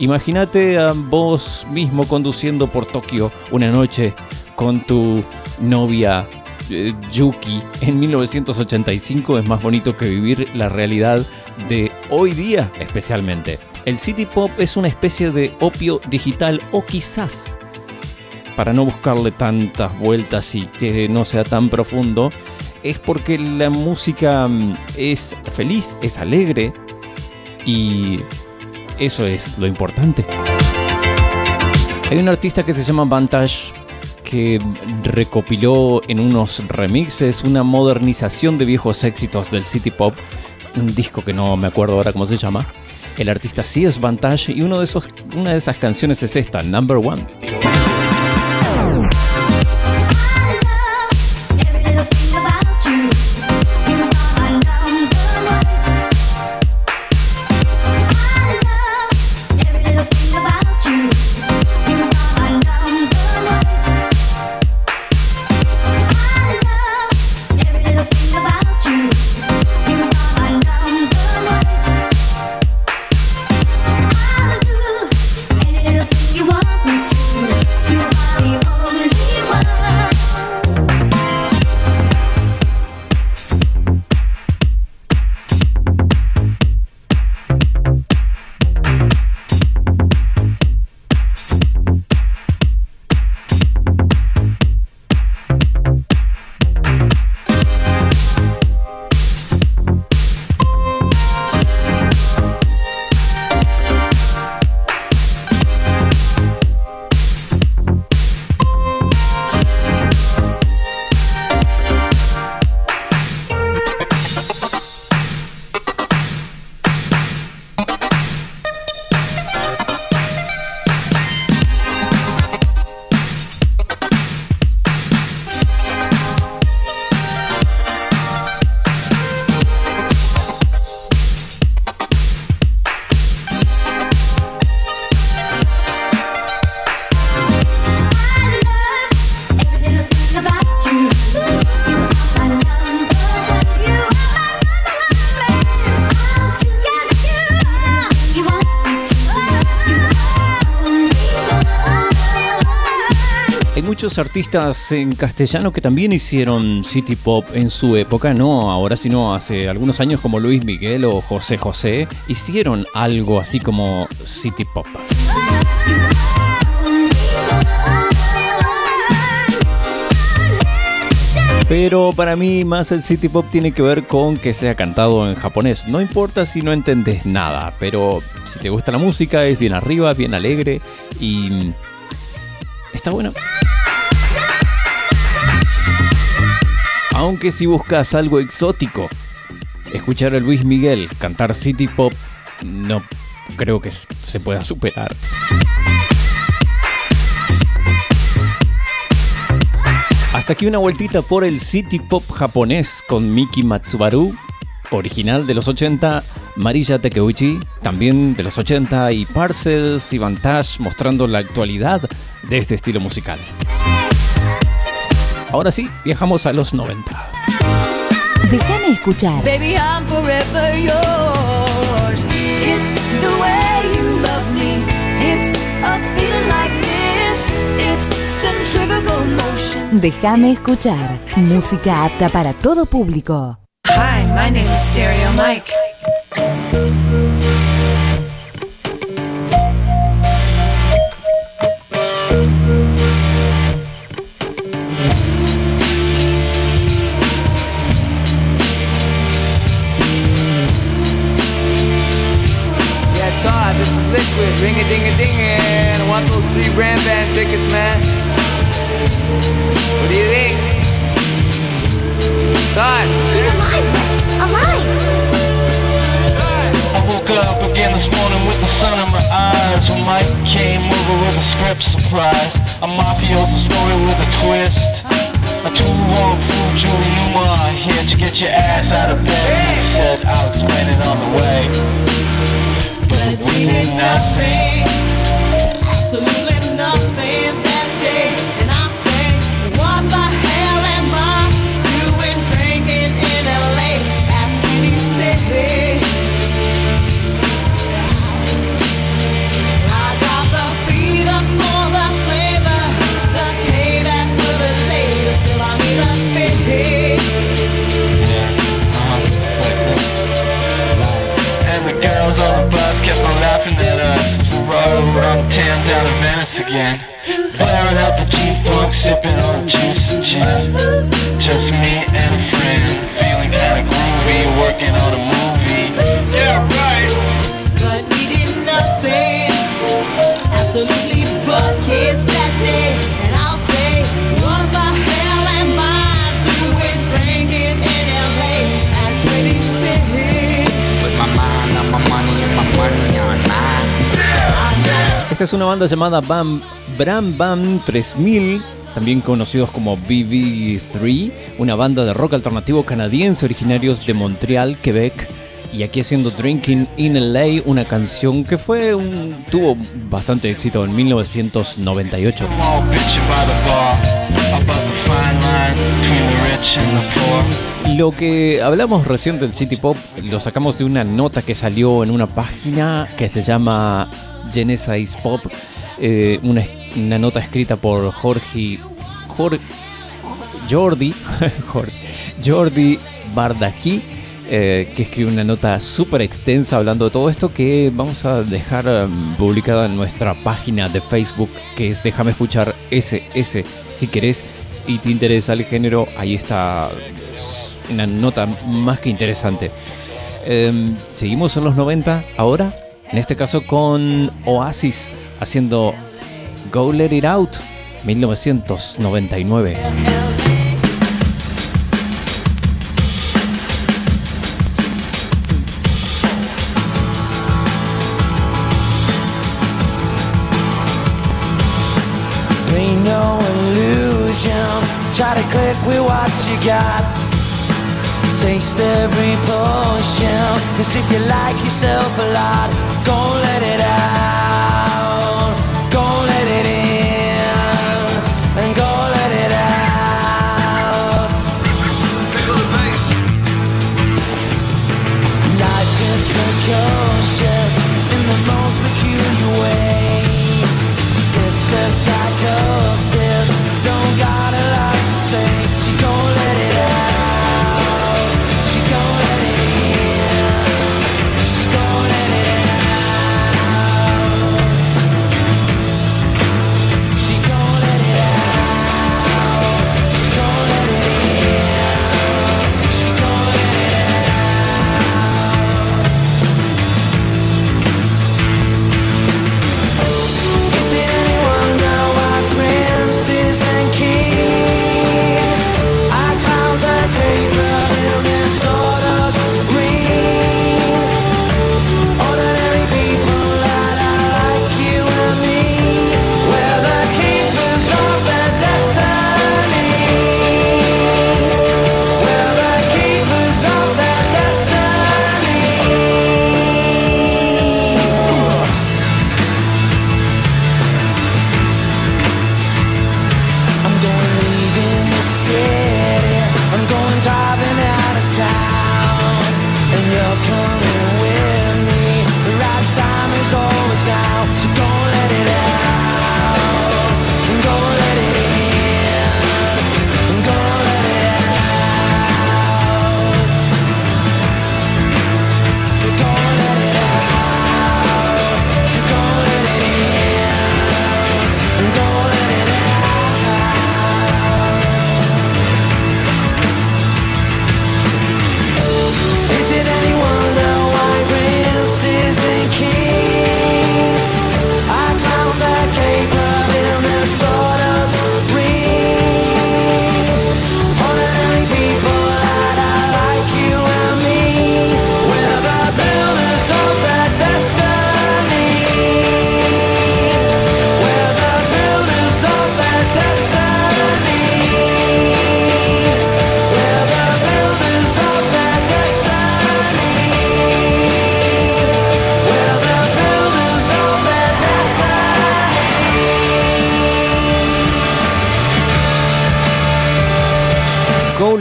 Speaker 3: Imagínate a vos mismo conduciendo por Tokio una noche con tu novia eh, Yuki en 1985 es más bonito que vivir la realidad de hoy día especialmente. El city pop es una especie de opio digital o quizás para no buscarle tantas vueltas y que no sea tan profundo, es porque la música mm, es feliz, es alegre y eso es lo importante. Hay un artista que se llama Vantage que recopiló en unos remixes una modernización de viejos éxitos del City Pop, un disco que no me acuerdo ahora cómo se llama. El artista sí es Vantage y una de esas canciones es esta, Number One. Artistas en castellano que también hicieron City Pop en su época, no ahora sino hace algunos años como Luis Miguel o José José, hicieron algo así como City Pop. Pero para mí más el City Pop tiene que ver con que sea cantado en japonés. No importa si no entendés nada, pero si te gusta la música es bien arriba, bien alegre y está bueno. Aunque si buscas algo exótico, escuchar a Luis Miguel cantar City Pop no creo que se pueda superar. Hasta aquí una vueltita por el City Pop japonés con Miki Matsubaru, original de los 80, Marilla Takeuchi, también de los 80, y Parcels y Vantage mostrando la actualidad de este estilo musical. Ahora sí, viajamos a los 90.
Speaker 13: Déjame escuchar.
Speaker 6: Baby, I'm forever yours. It's the way you love me. It's a feeling like this. It's centrifugal motion.
Speaker 13: Déjame escuchar. Música apta para todo público.
Speaker 16: Hi, my name is Stereo Mike.
Speaker 17: Liquid. Ring a ding a ding I want those three brand band tickets, man. What do you think? Todd.
Speaker 18: He's alive! Alive!
Speaker 19: I woke up again this morning with the sun in my eyes When Mike came over with a script surprise A mafioso story with a twist A two-wrong fool, Julie Newmar Here to get your ass out of bed He said, I'll explain it on the way We did nothing
Speaker 2: Absolutely nothing that day. And I say, what the hell am I doing drinking in LA at 26? I got the fever for the flavor, the payback will be later. I a.
Speaker 19: And the girls on the bus us as we rode around town down to Venice again. Blaring out the G-Funk, sipping on juice and gin. Just me and a friend, feeling kinda groovy, working on a movie. Yeah, right.
Speaker 2: But we did nothing, absolutely
Speaker 3: Esta es una banda llamada Bam, Bram Bam 3000, también conocidos como BB3, una banda de rock alternativo canadiense originarios de Montreal, Quebec. Y aquí haciendo Drinking in LA, una canción que fue un, tuvo bastante éxito en 1998.
Speaker 19: All bitching by the bar about the fine line between the rich and the poor.
Speaker 3: Lo que hablamos recién del City Pop lo sacamos de una nota que salió en una página que se llama Genesis Pop, eh, una, nota escrita por Jorge, Jorge Jordi, Jordi, Jordi Bardají, eh, que escribe una nota súper extensa hablando de todo esto que vamos a dejar eh, publicada en nuestra página de Facebook, que es Déjame escuchar SS, si querés y te interesa el género, ahí está una nota más que interesante. Em, seguimos en los 90 ahora, en este caso con Oasis haciendo Go Let It Out 1999.
Speaker 12: Ain't no illusion. Try to click with what you got. Taste every potion. Cause if you like yourself a lot, go let it out.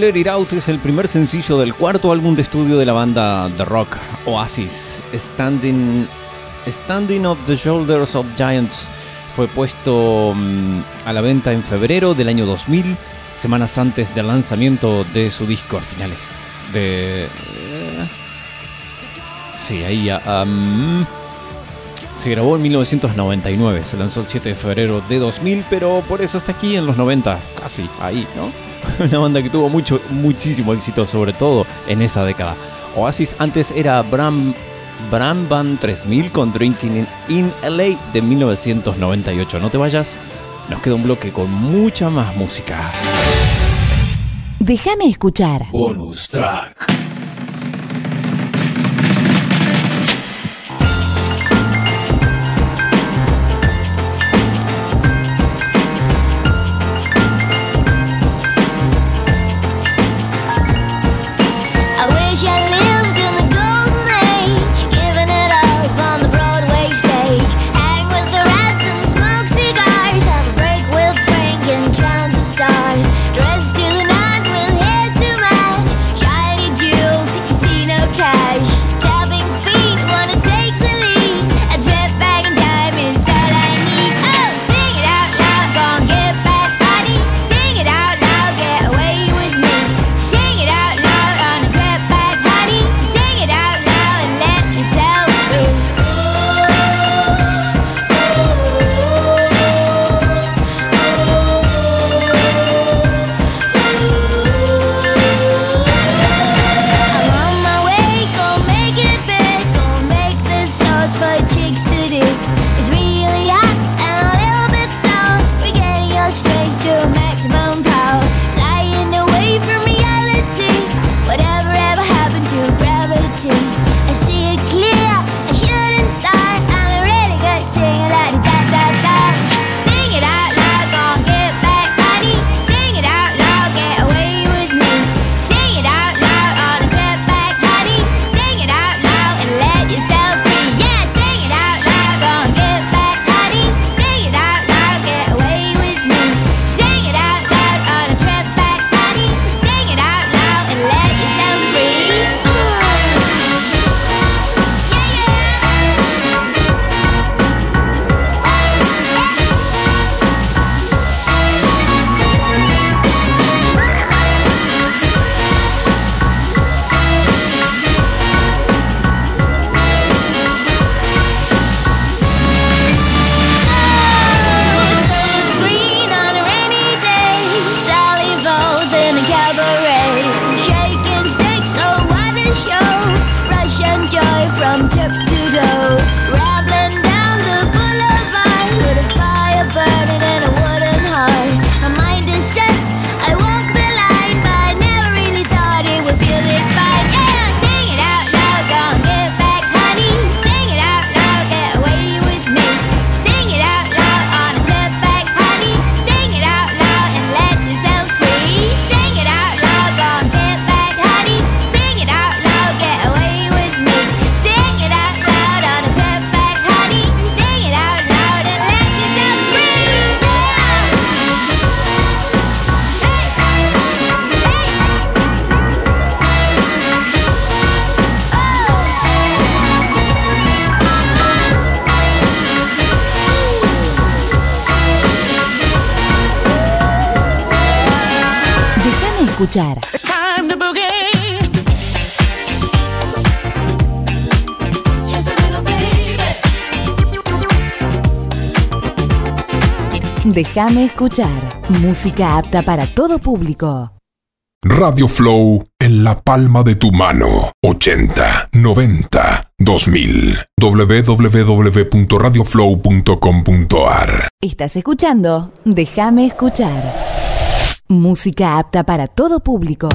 Speaker 12: Let It Out
Speaker 3: es el primer sencillo del cuarto álbum de estudio de la banda de rock Oasis, Standing, Standing of the Shoulders of Giants. Fue puesto mm, a la venta en febrero del año 2000, semanas antes del lanzamiento de su disco a finales de... eh, Sí, ahí ya... se grabó en 1999, se lanzó el 7 de febrero de 2000, pero por eso está aquí en los 90, casi ahí, ¿no? Una banda que tuvo mucho, muchísimo éxito, sobre todo en esa década. Oasis antes era Bram, Bram Band 3000 con Drinking in, in LA de 1998. No te vayas, nos queda un bloque con mucha más música.
Speaker 7: Déjame escuchar.
Speaker 3: Bonus track.
Speaker 2: Déjame escuchar. Música apta para todo público.
Speaker 20: Radio Flow en la palma de tu mano. 80, 90, 2000. www.radioflow.com.ar
Speaker 2: Estás escuchando Déjame escuchar. Música apta para todo público.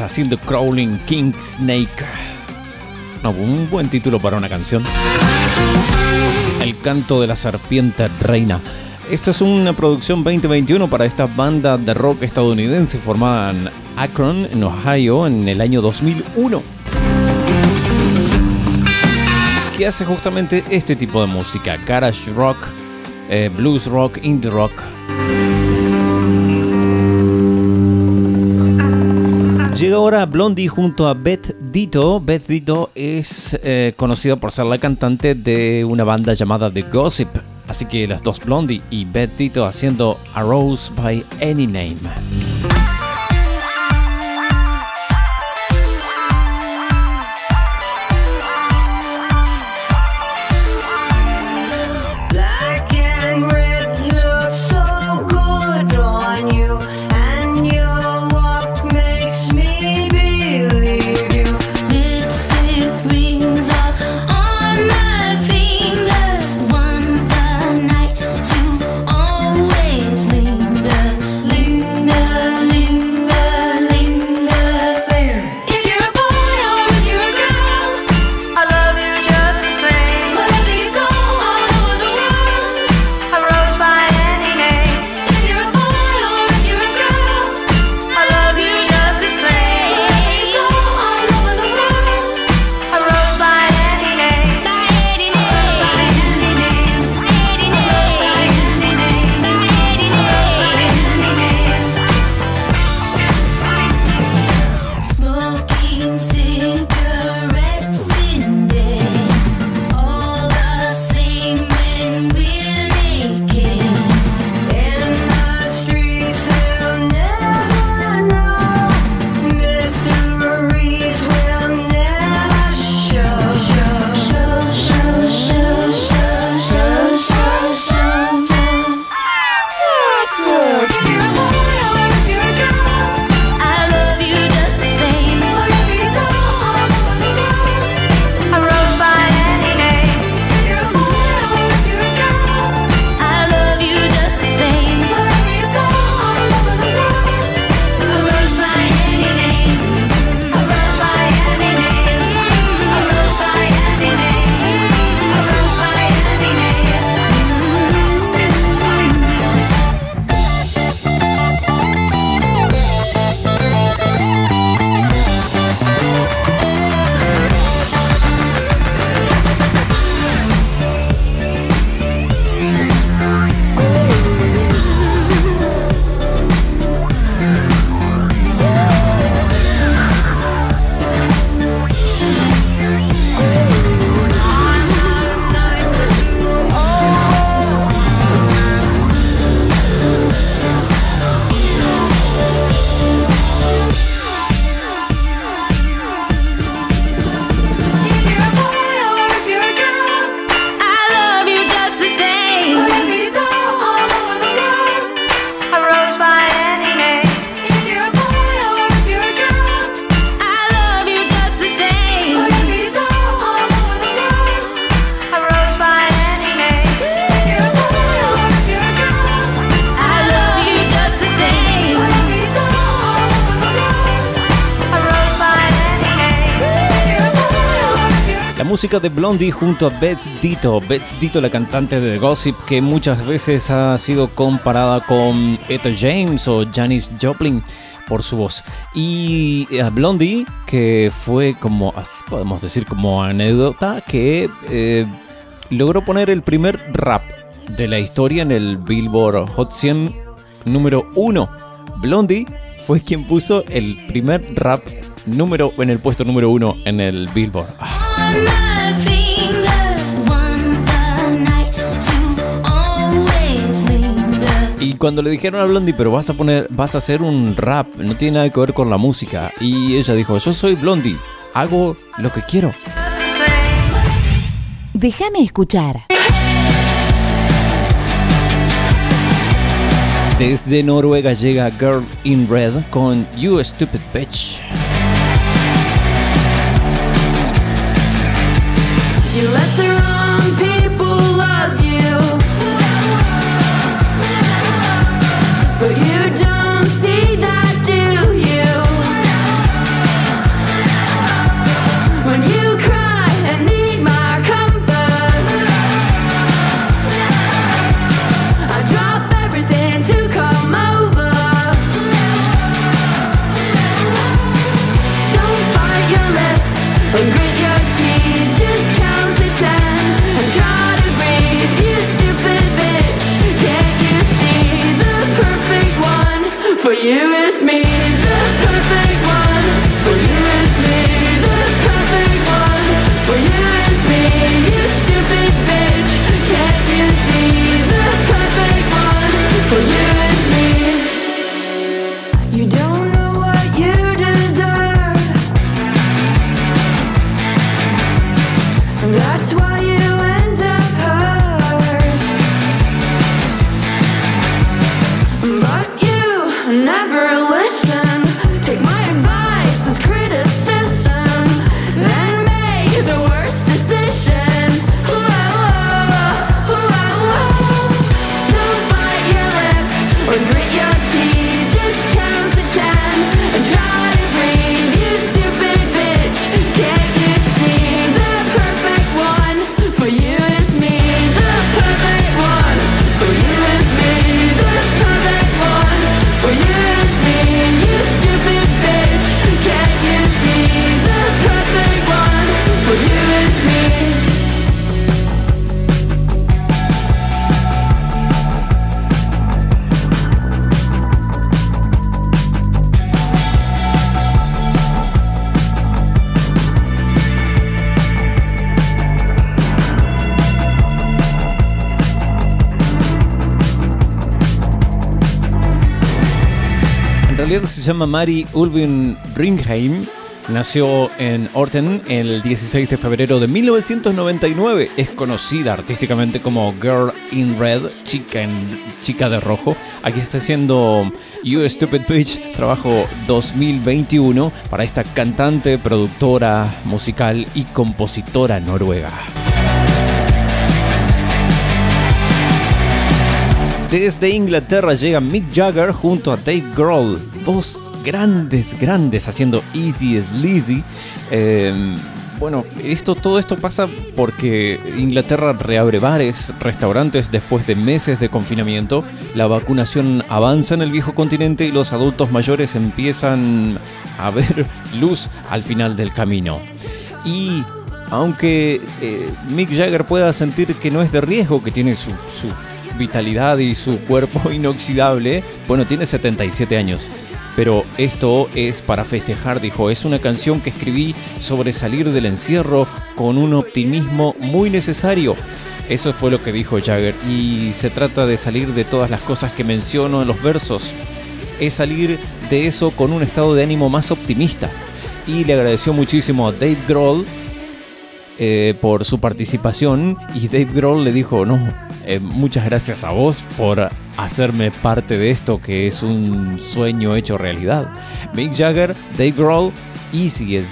Speaker 3: Haciendo Crawling King Snake. No, un buen título para una canción. El canto de la serpiente reina. Esto es una producción 2021 para esta banda de rock estadounidense formada en Akron, en Ohio, en el año 2001. Que hace justamente este tipo de música: garage rock, eh, blues rock, indie rock. Llega ahora Blondie junto a Beth Ditto. Beth Ditto es eh, conocida por ser la cantante de una banda llamada The Gossip. Así que las dos Blondie y Beth Ditto haciendo A Rose by Any Name. Música de Blondie junto a Beth Ditto. Beth Ditto, la cantante de Gossip, que muchas veces ha sido comparada con Etta James o Janis Joplin por su voz. Y a Blondie, que fue como, podemos decir como anécdota, que eh, logró poner el primer rap de la historia en el Billboard Hot 100 número 1. Blondie fue quien puso el primer rap número en el puesto número 1 en el Billboard. Ah. Y cuando le dijeron a Blondie, pero vas a poner, vas a hacer un rap, no tiene nada que ver con la música. Y ella dijo, yo soy Blondie, hago lo que quiero.
Speaker 7: Déjame escuchar.
Speaker 3: Desde Noruega llega Girl in Red con You Stupid Bitch. Llama Mari Ulvin Ringheim. Nació en Orten el 16 de febrero de 1999. Es conocida artísticamente como Girl in Red, chica, en, chica de rojo. Aquí está haciendo You Stupid Bitch, trabajo 2021 para esta cantante, productora musical y compositora noruega. Desde Inglaterra llega Mick Jagger junto a Dave Grohl, dos grandes, grandes haciendo Easy as Lizzy. Eh, bueno, esto, todo esto pasa porque Inglaterra reabre bares, restaurantes después de meses de confinamiento. La vacunación avanza en el viejo continente y los adultos mayores empiezan a ver luz al final del camino. Y aunque eh, Mick Jagger pueda sentir que no es de riesgo, que tiene su vitalidad y su cuerpo inoxidable, bueno, tiene 77 años. Pero esto es para festejar, dijo, es una canción que escribí sobre salir del encierro con un optimismo muy necesario. Eso fue lo que dijo Jagger y se trata de salir de todas las cosas que menciono en los versos. Es salir de eso con un estado de ánimo más optimista. Y le agradeció muchísimo a Dave Grohl eh, por su participación y Dave Grohl le dijo, no, eh, muchas gracias a vos por hacerme parte de esto que es un sueño hecho realidad. Mick Jagger, Dave Grohl, Easy as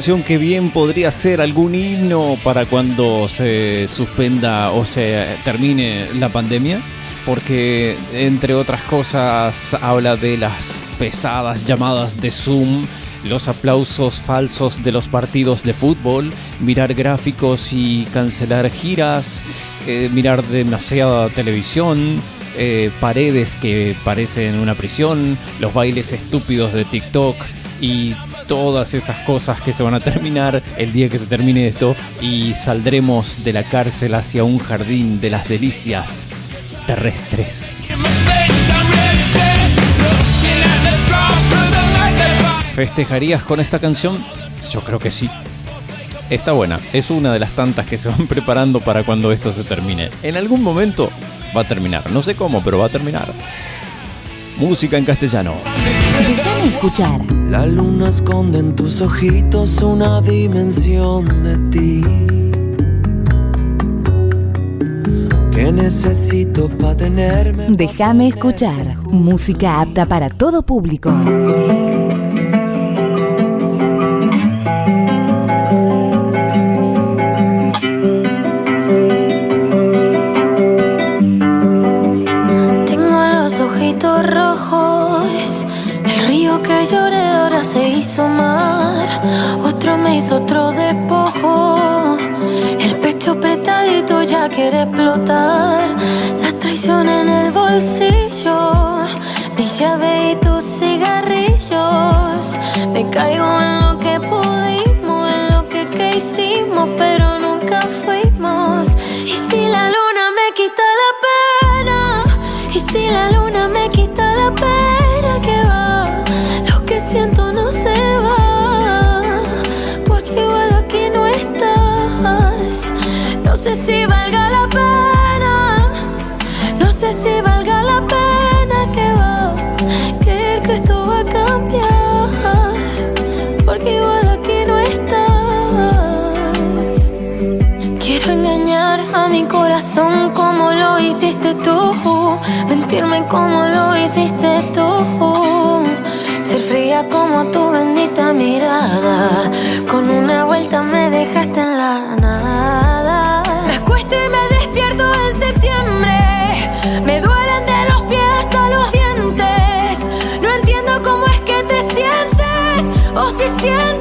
Speaker 3: que bien podría ser algún himno para cuando se suspenda o se termine la pandemia, porque entre otras cosas habla de las pesadas llamadas de Zoom, los aplausos falsos de los partidos de fútbol, mirar gráficos y cancelar giras, eh, mirar demasiada televisión, eh, paredes que parecen una prisión, los bailes estúpidos de TikTok y todas esas cosas que se van a terminar el día que se termine esto y saldremos de la cárcel hacia un jardín de las delicias terrestres. ¿Festejarías con esta canción? Yo creo que sí. Está buena, es una de las tantas que se van preparando para cuando esto se termine. En algún momento va a terminar, no sé cómo, pero va a terminar. Música en castellano.
Speaker 13: Escuchar.
Speaker 2: La luna esconde en tus ojitos una dimensión de ti que necesito para tenerme.
Speaker 13: Déjame escuchar. Música apta para todo público.
Speaker 6: Otro despojo. El pecho apretadito ya quiere explotar. La traición en el bolsillo. Mi llave y tus cigarrillos. Me caigo en lo que pudimos, en lo que, que hicimos, pero a mi corazón como lo hiciste tú, mentirme como lo hiciste tú, ser fría como tu bendita mirada, con una vuelta me dejaste en la nada. Me acuesto y me despierto en septiembre, me duelen de los pies hasta los dientes, no entiendo cómo es que te sientes. O si sientes.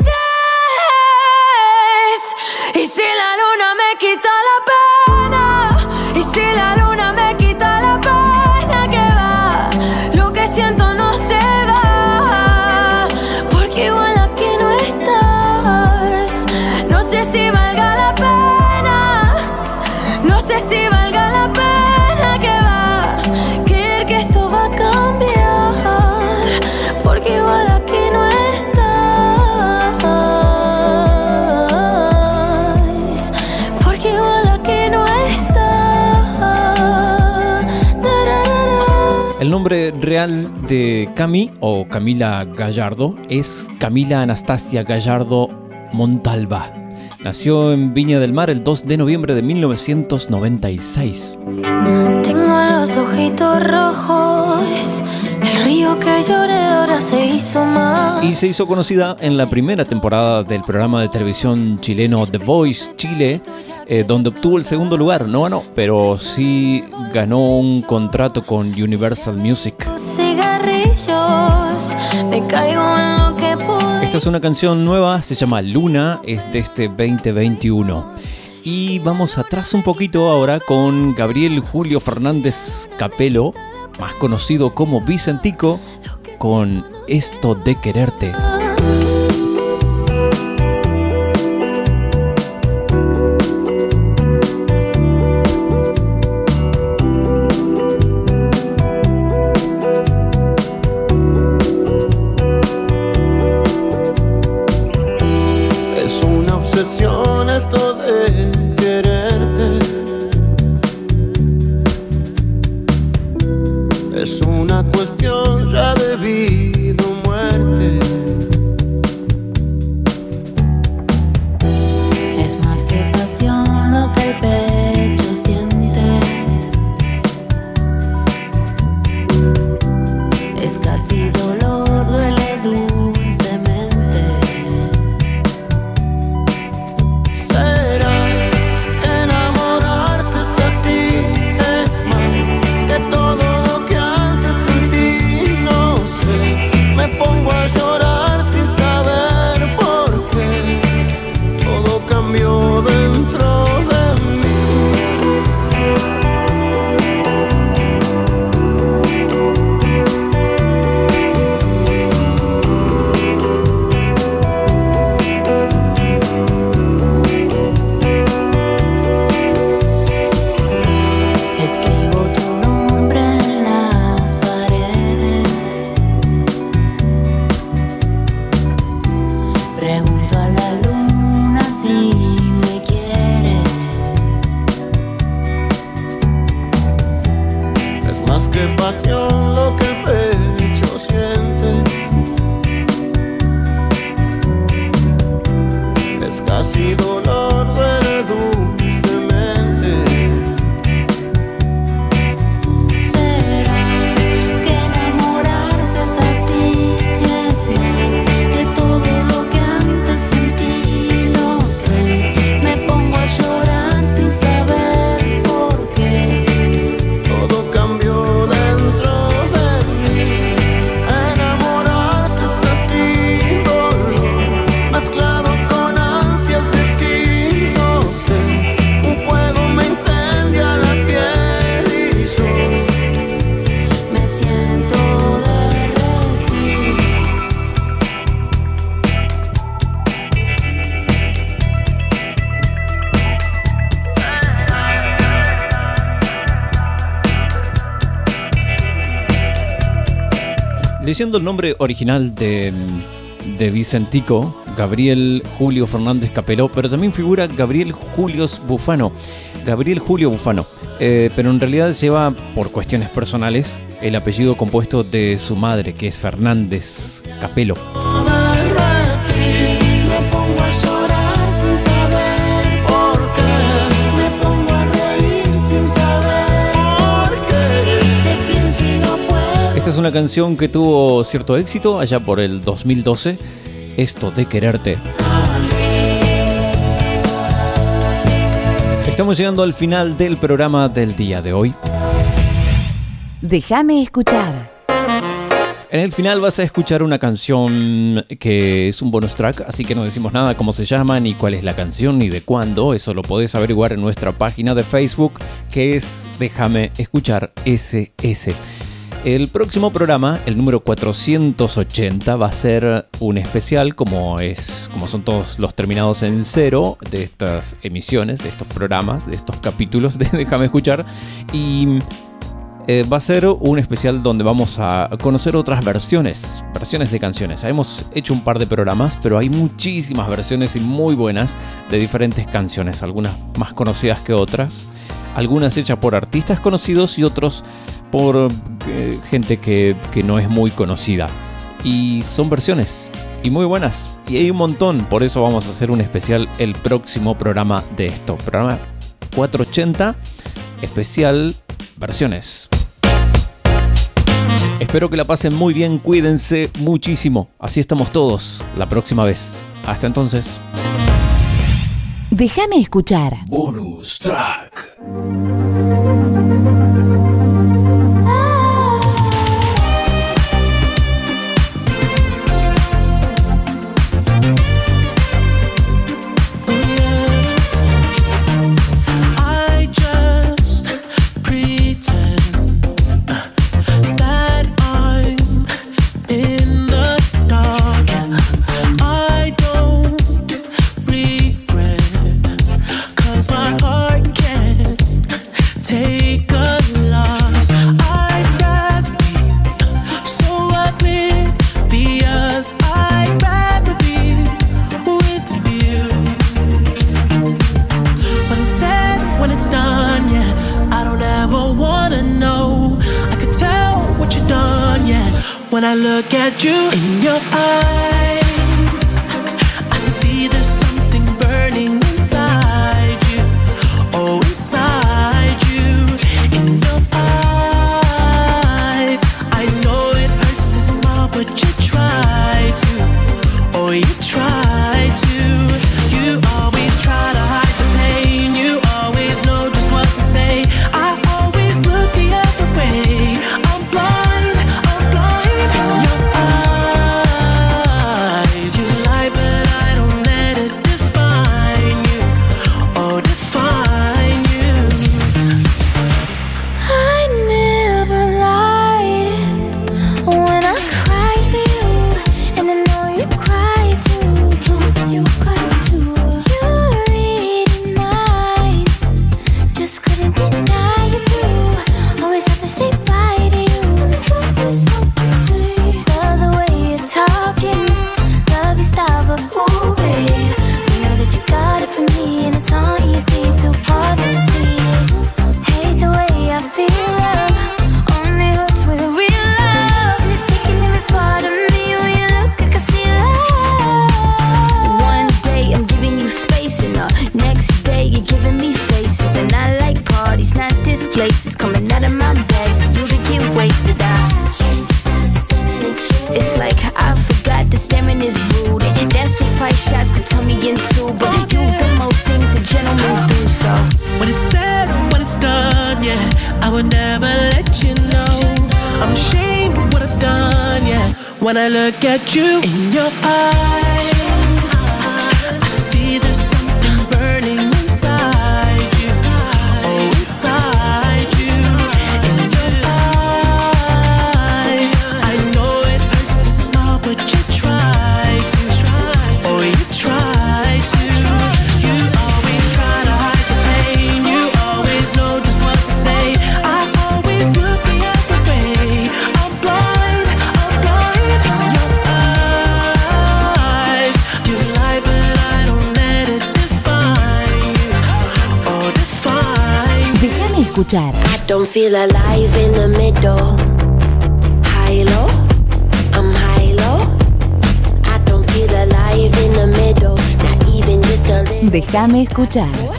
Speaker 3: Nombre real de Cami o Camila Gallardo es Camila Anastasia Gallardo Montalva. Nació en Viña del Mar el 2 de noviembre de 1996.
Speaker 6: Tengo los ojitos rojos, el río que lloré ahora se hizo más.
Speaker 3: Y se hizo conocida en la primera temporada del programa de televisión chileno The Voice Chile, eh, donde obtuvo el segundo lugar. No ganó, pero sí ganó un contrato con Universal Music.
Speaker 6: Cigarrillos, me caigo en lo que pude.
Speaker 3: Esta es una canción nueva, se llama Luna, es de este 2021. Y vamos atrás un poquito ahora con Gabriel Julio Fernández Capelo, más conocido como Vicentico, con Esto de Quererte.
Speaker 21: Pasión
Speaker 3: Leyendo el nombre original de, Vicentico, Gabriel Julio Fernández Capeló, pero también figura Gabriel Julio Bufano. Gabriel Julio Bufano. Eh, pero en realidad lleva, por cuestiones personales, el apellido compuesto de su madre, que es Fernández Capelo. Una canción que tuvo cierto éxito allá por el 2012. Esto de quererte. Estamos llegando al final del programa del día de hoy.
Speaker 7: Déjame escuchar.
Speaker 3: En el final vas a escuchar una canción que es un bonus track, así que no decimos nada cómo se llama, ni cuál es la canción, ni de cuándo. Eso lo podés averiguar en nuestra página de Facebook, que es Déjame escuchar SS. El próximo programa, el número 480, va a ser un especial, como es, como son todos los terminados en cero de estas emisiones, de estos programas, de estos capítulos de Déjame escuchar. Y eh, va a ser un especial donde vamos a conocer otras versiones, versiones de canciones. Hemos hecho un par de programas, pero hay muchísimas versiones y muy buenas de diferentes canciones, algunas más conocidas que otras, algunas hechas por artistas conocidos y otros por eh, gente que, que no es muy conocida. Y son versiones y muy buenas. Y hay un montón, por eso vamos a hacer un especial el próximo programa de esto. Programa 480, especial versiones. Espero que la pasen muy bien, cuídense muchísimo. Así estamos todos la próxima vez. Hasta entonces.
Speaker 7: Déjame escuchar.
Speaker 3: Bonus track.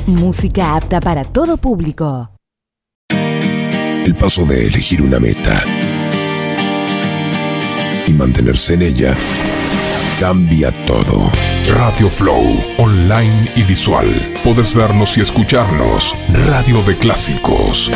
Speaker 13: música apta para todo público.
Speaker 20: El paso de elegir una meta y mantenerse en ella cambia todo. Radio Flow, online y visual. Puedes vernos y escucharnos. Radio de Clásicos.